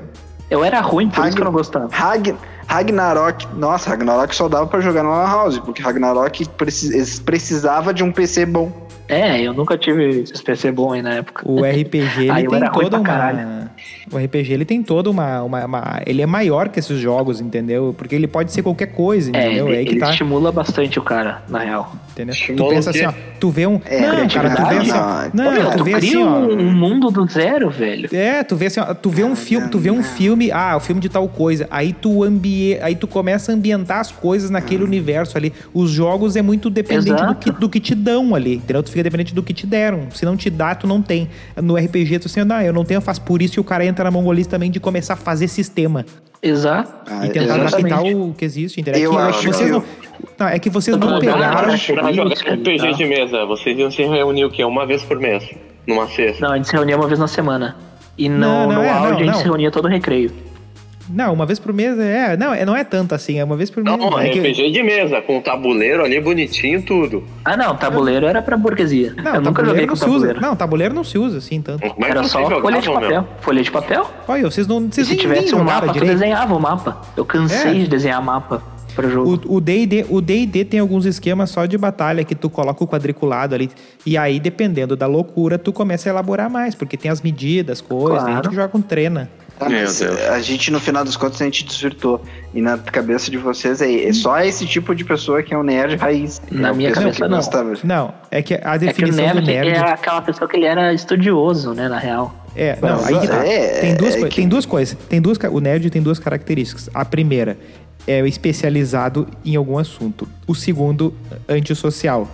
Eu era ruim, por isso que eu não gostava. Rag... Ragnarok. Nossa, Ragnarok só dava pra jogar na Lan House, porque Ragnarok precis- precisava de um PC bom. É, eu nunca tive esse PC bom aí na época. O RPG ele eu tem toda uma. caralho. O RPG ele tem toda uma, uma, uma- Ele é maior que esses jogos, entendeu? Porque ele pode ser qualquer coisa, É, entendeu? ele, É aí que ele tá. estimula bastante o cara, na real. Entendeu? Tu Estimula pensa o quê? assim, ó, tu vê um. É, não, cara, tu vê assim, ó, criatividade. Não, Ô, meu, tu tu vê cria assim, ó. um, um mundo do zero, velho. É, tu vê assim, ó, tu vê um filme, tu vê um filme, ah, o filme de tal coisa, aí tu ambie, aí tu começa a ambientar as coisas naquele universo ali. Os jogos é muito dependente do que, do que te dão ali, entendeu? Tu fica dependente do que te deram. Se não te dá, tu não tem. No RPG, tu assim, não, eu não tenho, eu faço por isso e o cara entra na mongolice também de começar a fazer sistema Exato. Ah, e tentar exatamente. adaptar o que existe, entendeu? É Eu que, é acho que vocês que não, não, é que vocês não Não, pegaram. não, Pra jogar RPG tá. de mesa, vocês iam se reunir o quê? Uma vez por mês? Numa sexta? Não, a gente se reunia uma vez na semana. E no, Não, não no é, áudio não, a gente não. se reunia todo recreio. Não, uma vez por mês é. Não, é, não é tanto assim, é uma vez por mês. Não, é que- RPG de mesa, com tabuleiro ali bonitinho tudo. Ah, não, tabuleiro era pra burguesia. Não, eu nunca tabuleiro joguei não com se usa. tabuleiro. Não, tabuleiro não se usa assim tanto. É que Era só folha de papel. meu? Folha de papel. Olha, vocês não. E Vocês se tivesse um mapa, tu direito. desenhava o mapa. Eu cansei É. de desenhar mapa. O D&D o D&D tem alguns esquemas só de batalha que tu coloca o quadriculado ali e aí dependendo da loucura tu começa a elaborar mais porque tem as medidas, coisas, Claro. a gente joga com treina. Tá, mas Deus. a gente, no final das contas, a gente desvirtou. E na cabeça de vocês é, é só esse tipo de pessoa que é o nerd raiz. Na É minha pessoa cabeça, não. gostava. Não, é que a É que o definição nerd, do nerd é aquela pessoa que ele era estudioso, né, na real. É, não, Mas, aí que tá. é, tem, duas é que- tem duas coisas. Tem duas, o nerd tem duas características. A primeira, é especializado em algum assunto. O segundo, antissocial.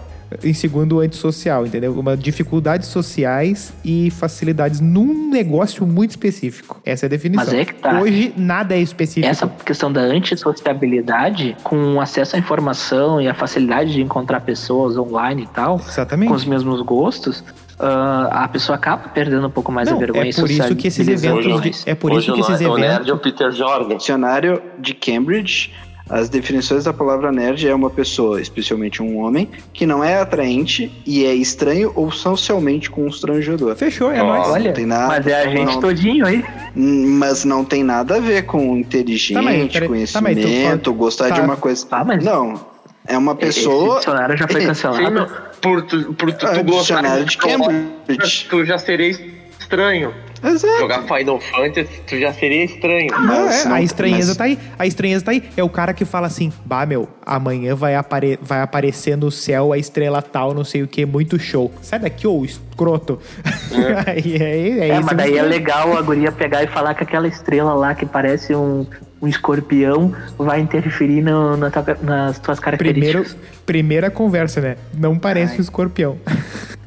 Em segundo, antissocial, entendeu? Uma dificuldades sociais e facilidades num negócio muito específico. Essa é a definição. Mas é que tá. Hoje, nada é específico. Essa questão da antissociabilidade, com acesso à informação e a facilidade de encontrar pessoas online e tal, Exatamente. com os mesmos gostos, ah, a pessoa acaba perdendo um pouco mais Não, a vergonha é por isso que esses eventos mais. de- é por Hoje isso que o esses o nerd eventos é o Peter Jordan. Dicionário de Cambridge, as definições da palavra nerd é uma pessoa, especialmente um homem, que não é atraente e é estranho ou socialmente constrangedor. fechou, é nóis. Olha, Não tem nada, mas é a gente não. todinho aí. Hum, Mas não tem nada a ver com inteligente, Tá, tá, conhecimento, pode- gostar tá. de uma coisa. Tá, mas- Não, é uma Esse pessoa. dicionário já foi Sim, cancelado. mas por tu, por tu, Ah, tu gostar dicionário de Cambridge. tu já seria estranho. Exato. Jogar Final Fantasy, tu já seria estranho. Não, Mas é, não- a estranheza mas- tá aí. A estranheza tá aí. É o cara que fala assim: Bah, meu, amanhã vai, apare vai aparecer no céu a estrela tal, não sei o que, muito show. Sai daqui, ô escroto. Aí, é, é, É, isso mas daí é legal a guria pegar e falar que aquela estrela lá que parece um, um escorpião vai interferir no- na tua- nas tuas Primeiro, características. primeira conversa, né? Não parece um escorpião.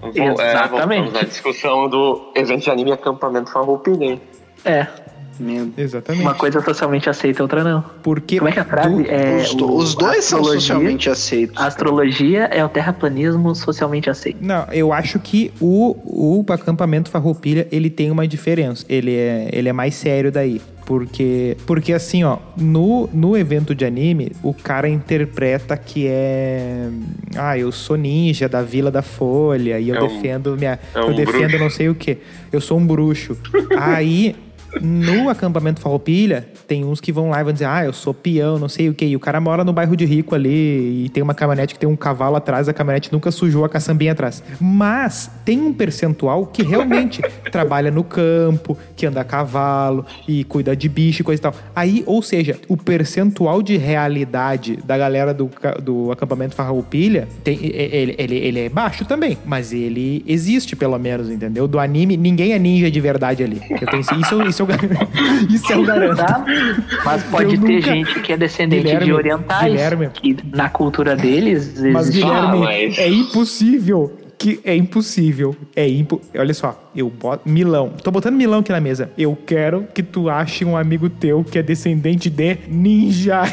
Vou- é, Exatamente. voltamos à discussão do evento de anime acampamento Farroupilha. hein? É, Meu- Exatamente. uma coisa socialmente aceita, outra não. Porque Como é que a frase do- é? os, do- o- os dois são socialmente aceitos. A astrologia é o terraplanismo socialmente aceito. Não, eu acho que o, o acampamento Farroupilha, ele tem uma diferença. Ele é, ele é mais sério daí. Porque, porque assim, ó, no, no evento de anime, o cara interpreta que é. Ah, eu sou ninja da Vila da Folha e eu É um- defendo minha. é eu um defendo bruxo. não sei o que. Eu sou um bruxo. Aí. No acampamento Farroupilha, tem uns que vão lá e vão dizer, ah, eu sou peão, não sei o que. E o cara mora no bairro de rico ali e tem uma caminhonete que tem um cavalo atrás, a caminhonete nunca sujou a caçambinha atrás. Mas tem um percentual que realmente trabalha no campo, que anda a cavalo e cuida de bicho e coisa e tal. Aí, ou seja, o percentual de realidade da galera do, do acampamento Farroupilha, tem, ele, ele, ele é baixo também, mas ele existe pelo menos, entendeu? Do anime, ninguém é ninja de verdade ali. Tenho, isso, isso, eu, isso eu garanto. Tá? Mas pode Eu ter nunca- gente que é descendente Guilherme, de orientais, Guilherme. que na cultura deles Mas, Guilherme, Ah, mas- é impossível. Que é impossível. É impo... Olha só, eu boto. Milão. Tô botando Milão aqui na mesa. Eu quero que tu ache um amigo teu que é descendente de ninja.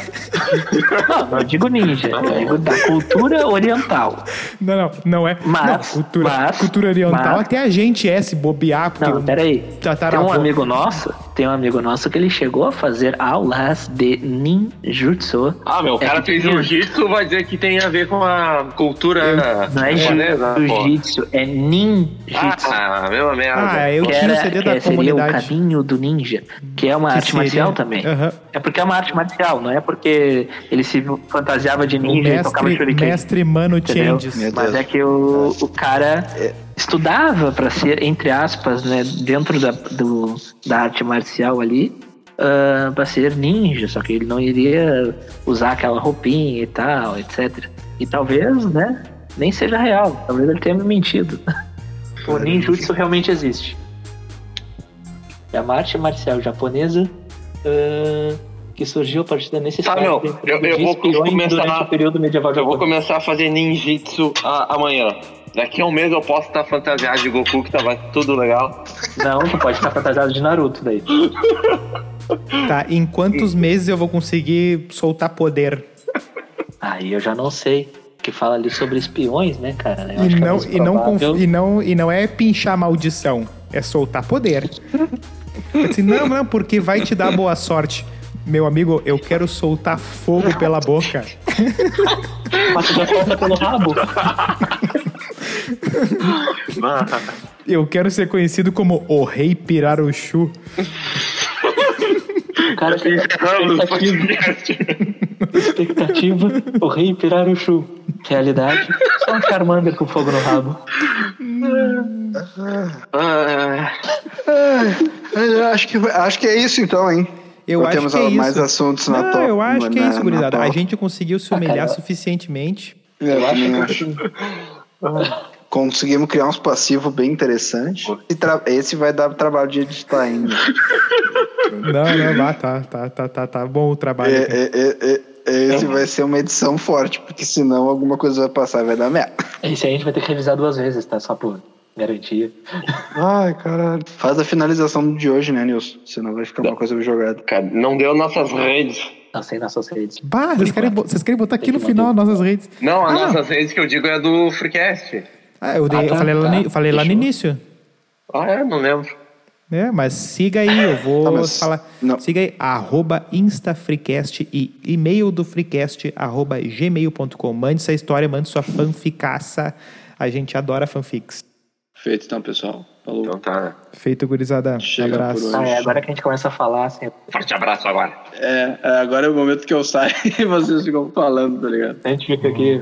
Não, não digo ninja, eu digo da cultura oriental. Não, não, não é. Mas- não, cultura, mas- cultura oriental, mas- até a gente é se bobear, porque. Não, peraí. Tem tataravô- um amigo nosso, tem um amigo nosso que ele chegou a fazer aulas de ninjutsu. Ah, meu, o É cara que fez tem- jiu-jitsu, vai dizer que tem a ver com a cultura Não é japonesa. Jiu-jitsu, é ninjutsu. Ah, mesma merda. Ah, eu que tinha o era, CD que da seria o comunidade. caminho do ninja, que é uma Que arte seria- marcial também. Aham. É porque é uma arte marcial, não é porque ele se fantasiava de O ninja e tocava mestre, shuriken. mestre Mano Entendeu? Changes. Meu Mas é que o, o cara estudava para ser, entre aspas, né, dentro da, do, da arte marcial ali, ah, para ser ninja, só que ele não iria usar aquela roupinha e tal, etc. E talvez, né, nem seja real, talvez ele tenha me mentido. O ninjutsu realmente existe. É uma arte marcial japonesa ah, que surgiu a partir da necessidade Tá, meu, eu- eu vou começar- o período medieval Eu vou começar a fazer ninjitsu a- amanhã. Daqui a um mês eu posso estar fantasiado de Goku, que tava tudo legal. Não, tu pode estar fantasiado de Naruto daí. Tá, em quantos meses eu vou conseguir soltar poder? Aí eu já não sei. Que fala ali sobre espiões, né, cara? Eu E acho que é não, mais e, não, e, não, e não é pinchar maldição, é soltar poder. Disse, não, não, porque vai te dar boa sorte. Meu amigo, eu quero soltar fogo pela boca. Mas tu já solta pelo rabo. Eu quero ser conhecido como o Rei Piraruchu. O cara tem Encerramos o expectativa, podcast. expectativa, o rei Piraruchu. Realidade, só um Charmander com fogo no rabo. Ah, Eu acho que, acho que é isso então, hein? Eu acho temos que é mais isso. assuntos na Não, top- eu acho que é isso, gurizada. A gente conseguiu se humilhar cara. suficientemente. Eu Eu acho que acho. Conseguimos criar uns passivos bem interessantes. Esse, tra- esse vai dar trabalho de editar ainda. Não, não, lá tá, tá, tá, tá, tá bom o trabalho. É, é, é, é, esse vai ser uma edição forte, porque senão alguma coisa vai passar e vai dar merda. Esse aí a gente vai ter que revisar duas vezes, tá? Só por garantia. Ai, caralho. Faz a finalização de hoje, né, Nilson? Senão vai ficar uma coisa jogada. Cara, não deu nossas redes. Não sei nas suas redes. Bah, vocês querem, vocês querem botar aqui no final nossas redes. Não, as Ah, nossas redes que eu digo é do Freecast. Ah, eu, dei- Ah, eu tá, falei, lá, tá. no, eu falei lá no Fechou. início. Ah, é? Não lembro. É, mas siga aí, eu vou Tá, mas falar. não. Siga aí, arroba InstaFreecast e e-mail do Freecast, arroba gmail.com. Mande sua história, mande sua fanficaça. A gente adora fanfics. Feito então, pessoal. Falou. Então tá. Feito, gurizada. Chega Abraço. por hoje. Ah, é agora que a gente começa a falar, assim, Forte abraço agora. É, é, agora é o momento que eu saio e vocês ficam falando, tá ligado? a gente fica aqui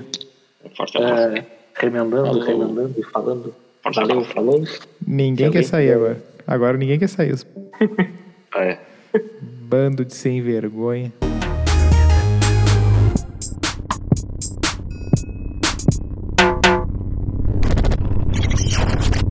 Forte abraço. é, remendando, Falou. remendando e falando. Forte Valeu, falou. Ninguém quer sair agora. Agora ninguém quer sair. É. Bando de sem vergonha.